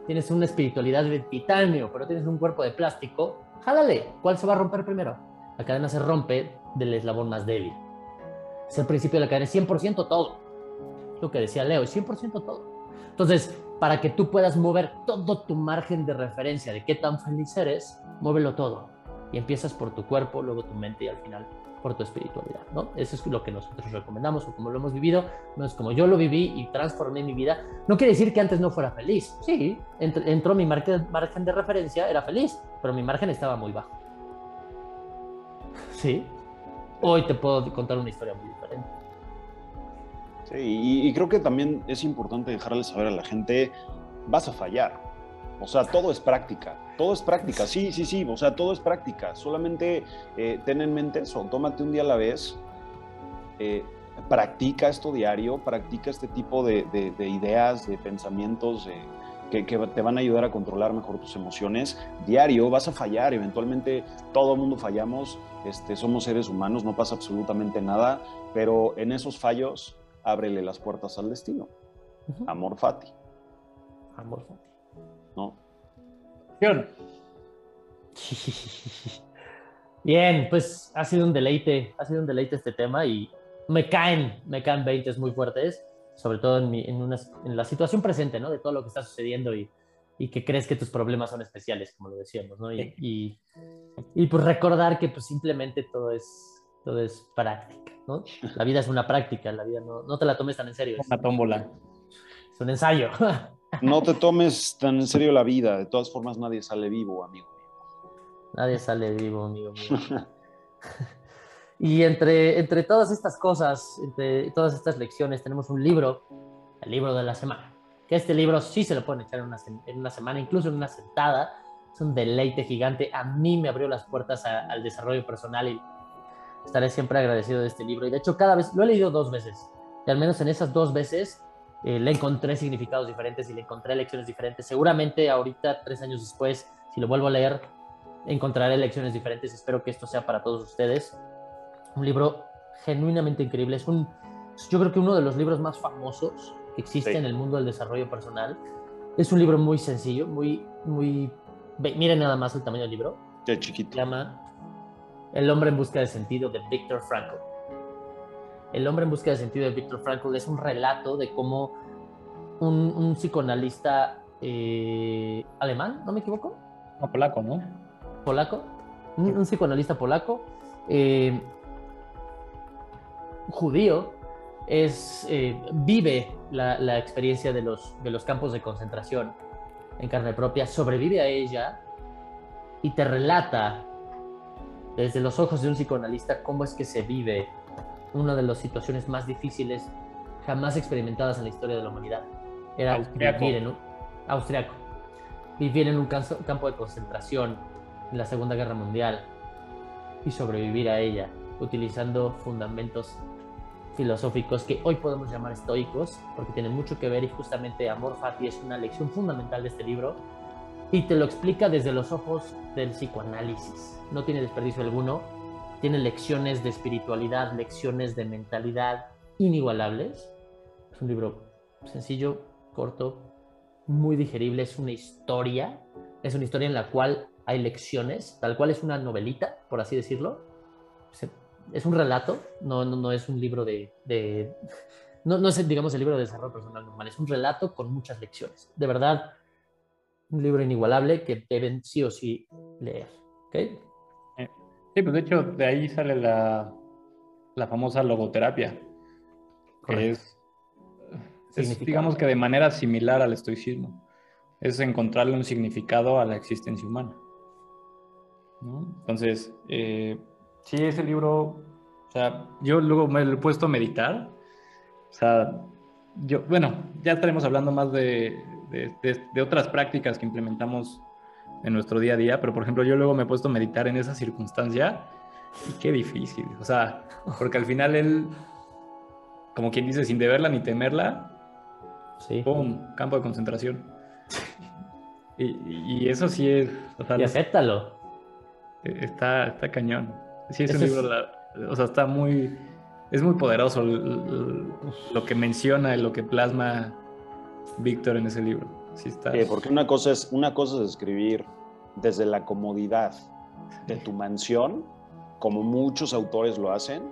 tienes una espiritualidad de titanio, pero tienes un cuerpo de plástico, jálale. ¿Cuál se va a romper primero? La cadena se rompe del eslabón más débil. Es el principio de la cadena, es 100% todo. Lo que decía Leo, es 100% todo. Entonces, para que tú puedas mover todo tu margen de referencia de qué tan feliz eres, muévelo todo. Y empiezas por tu cuerpo, luego tu mente y al final por tu espiritualidad, ¿no? Eso es lo que nosotros recomendamos o como lo hemos vivido, no es como yo lo viví y transformé mi vida. No quiere decir que antes no fuera feliz. Sí, entró mi margen de referencia, era feliz, pero mi margen estaba muy bajo. Sí. Hoy te puedo contar una historia muy diferente. Sí, y, creo que también es importante dejarle saber a la gente, vas a fallar. O sea, todo es práctica, todo es práctica, sí, sí, sí, o sea, todo es práctica. Solamente eh, ten en mente eso, tómate un día a la vez, eh, practica esto diario, practica este tipo de, ideas, de pensamientos que, que, te van a ayudar a controlar mejor tus emociones. Diario vas a fallar, eventualmente todo el mundo fallamos, este, somos seres humanos, no pasa absolutamente nada, pero en esos fallos ábrele las puertas al destino. Amor fati. Amor fati. ¿No? Bien, pues ha sido un deleite, ha sido un deleite este tema y me caen, me caen 20 muy fuertes, sobre todo en, en, la situación presente, ¿no? De todo lo que está sucediendo y, y, que crees que tus problemas son especiales, como lo decíamos, ¿no? Y, y, y pues recordar que pues simplemente todo es todo es práctica, ¿no? La vida es una práctica, la vida no, no te la tomes tan en serio. Es, Una tómbola. es un ensayo. No te tomes tan en serio la vida. De todas formas, nadie sale vivo, amigo. Nadie sale vivo, amigo mío. Y entre, entre todas estas cosas, entre todas estas lecciones, tenemos un libro, el libro de la semana. Que este libro sí se lo pueden echar en una, en una semana, incluso en una sentada. Es un deleite gigante. A mí me abrió las puertas a- al desarrollo personal y estaré siempre agradecido de este libro. Y de hecho, cada vez lo he leído dos veces. Y al menos en esas dos veces eh, le encontré significados diferentes y le encontré lecciones diferentes. Seguramente ahorita, tres años después, si lo vuelvo a leer, encontraré lecciones diferentes. Espero que esto sea para todos ustedes. Un libro genuinamente increíble. Es un, yo creo que uno de los libros más famosos que existe Sí. en el mundo del desarrollo personal. Es un libro muy sencillo, muy, muy... Miren nada más el tamaño del libro. Qué Se chiquito. llama El hombre en busca de sentido de Viktor Frankl. El hombre en busca de sentido de Viktor Frankl es un relato de cómo un, un psicoanalista eh, alemán, ¿no me equivoco? No, polaco, ¿no? polaco, un, un psicoanalista polaco, eh, judío, es, eh, vive la, la experiencia de los, de los campos de concentración en carne propia, sobrevive a ella y te relata desde los ojos de un psicoanalista cómo es que se vive una de las situaciones más difíciles jamás experimentadas en la historia de la humanidad. Era Austriaco. vivir en un austriaco, vivir en un canso- campo de concentración en la Segunda Guerra Mundial y sobrevivir a ella utilizando fundamentos filosóficos que hoy podemos llamar estoicos porque tienen mucho que ver y justamente Amor Fati es una lección fundamental de este libro y te lo explica desde los ojos del psicoanálisis. No tiene desperdicio alguno, tiene lecciones de espiritualidad, lecciones de mentalidad inigualables. Es un libro sencillo, corto, muy digerible, es una historia, es una historia en la cual hay lecciones, tal cual es una novelita, por así decirlo. Es un relato, no, no, no es un libro de... de- no, no es, digamos, el libro de desarrollo personal normal, es un relato con muchas lecciones. De verdad, un libro inigualable que deben sí o sí leer. ¿ok? Sí, pues de hecho de ahí sale la, la famosa logoterapia, que es, digamos que de manera similar al estoicismo, es encontrarle un significado a la existencia humana. ¿no? Entonces, eh, sí, ese libro, o sea, yo luego me lo he puesto a meditar, o sea, yo, bueno, ya estaremos hablando más de, de- de- de otras prácticas que implementamos en nuestro día a día, pero por ejemplo, yo luego me he puesto a meditar en esa circunstancia y qué difícil, o sea, porque al final él, como quien dice, sin deberla ni temerla, Sí. ¡pum! Campo de concentración. Y, eso sí es, o sea, Y acéptalo. está, está cañón. Sí, es un Ese libro, o sea, está muy, es muy poderoso lo que menciona y lo que plasma Víctor en ese libro. Sí, está. Sí, porque una cosa, es, una cosa es escribir desde la comodidad de tu mansión, como muchos autores lo hacen,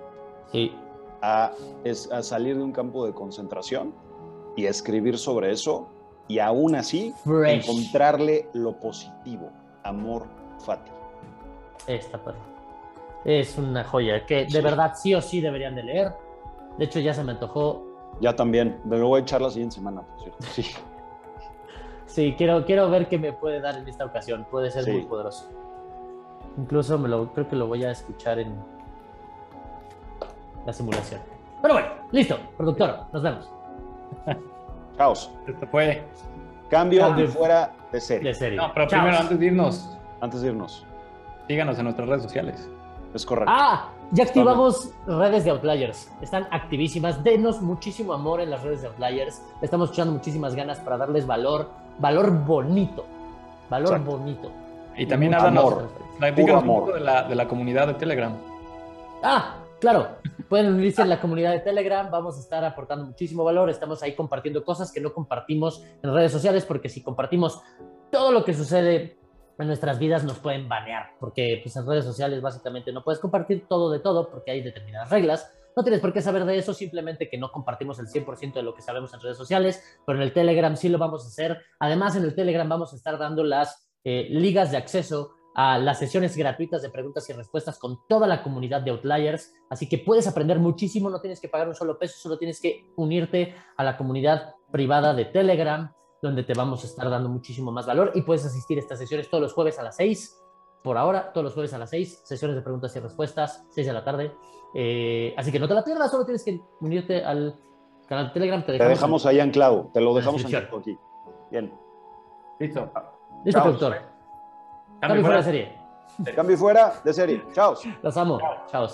Sí. a, es, a salir de un campo de concentración y a escribir sobre eso y aún así Fresh. encontrarle lo positivo, amor fati. Esta padre. Es una joya que de Sí. verdad sí o sí deberían de leer. De hecho, ya se me antojó. Ya también, me lo voy a echar la siguiente semana, por cierto. Sí. Sí, quiero, quiero ver qué me puede dar en esta ocasión. Puede ser Sí. muy poderoso. Incluso me lo, creo que lo voy a escuchar en la simulación. Pero bueno, listo, productor, nos vemos. Caos. Esto fue. Cambio Cambio. y fuera de serie. De serie. No, pero Chao. primero, antes de irnos, Antes de irnos. síganos en nuestras redes sociales. Es correcto. Ah, ya activamos redes de Outliers. Están activísimas. Denos muchísimo amor en las redes de Outliers. Le estamos echando muchísimas ganas para darles valor, valor bonito. Valor Exacto. bonito. Y también háblanos, amor. platícanos un amor. poco de la, de la comunidad de Telegram. Ah, claro. Pueden unirse en la comunidad de Telegram. Vamos a estar aportando muchísimo valor. Estamos ahí compartiendo cosas que no compartimos en redes sociales porque si compartimos todo lo que sucede en nuestras vidas nos pueden banear porque pues, en redes sociales básicamente no puedes compartir todo de todo porque hay determinadas reglas. No tienes por qué saber de eso, simplemente que no compartimos el 100% de lo que sabemos en redes sociales, pero en el Telegram sí lo vamos a hacer. Además, en el Telegram vamos a estar dando las eh, ligas de acceso a las sesiones gratuitas de preguntas y respuestas con toda la comunidad de Outliers. Así que puedes aprender muchísimo, no tienes que pagar un solo peso, solo tienes que unirte a la comunidad privada de Telegram, donde te vamos a estar dando muchísimo más valor y puedes asistir a estas sesiones todos los jueves a las 6. Por ahora, todos los jueves a las 6, sesiones de preguntas y respuestas, 6 de la tarde. Eh, así que no te la pierdas, solo tienes que unirte al canal de Telegram. Te dejamos, ahí anclado, te lo dejamos anclado aquí. Bien. Listo. Listo, productor. Cambio, fuera de serie. Cambio fuera de serie. Chao. Los amo. Chao.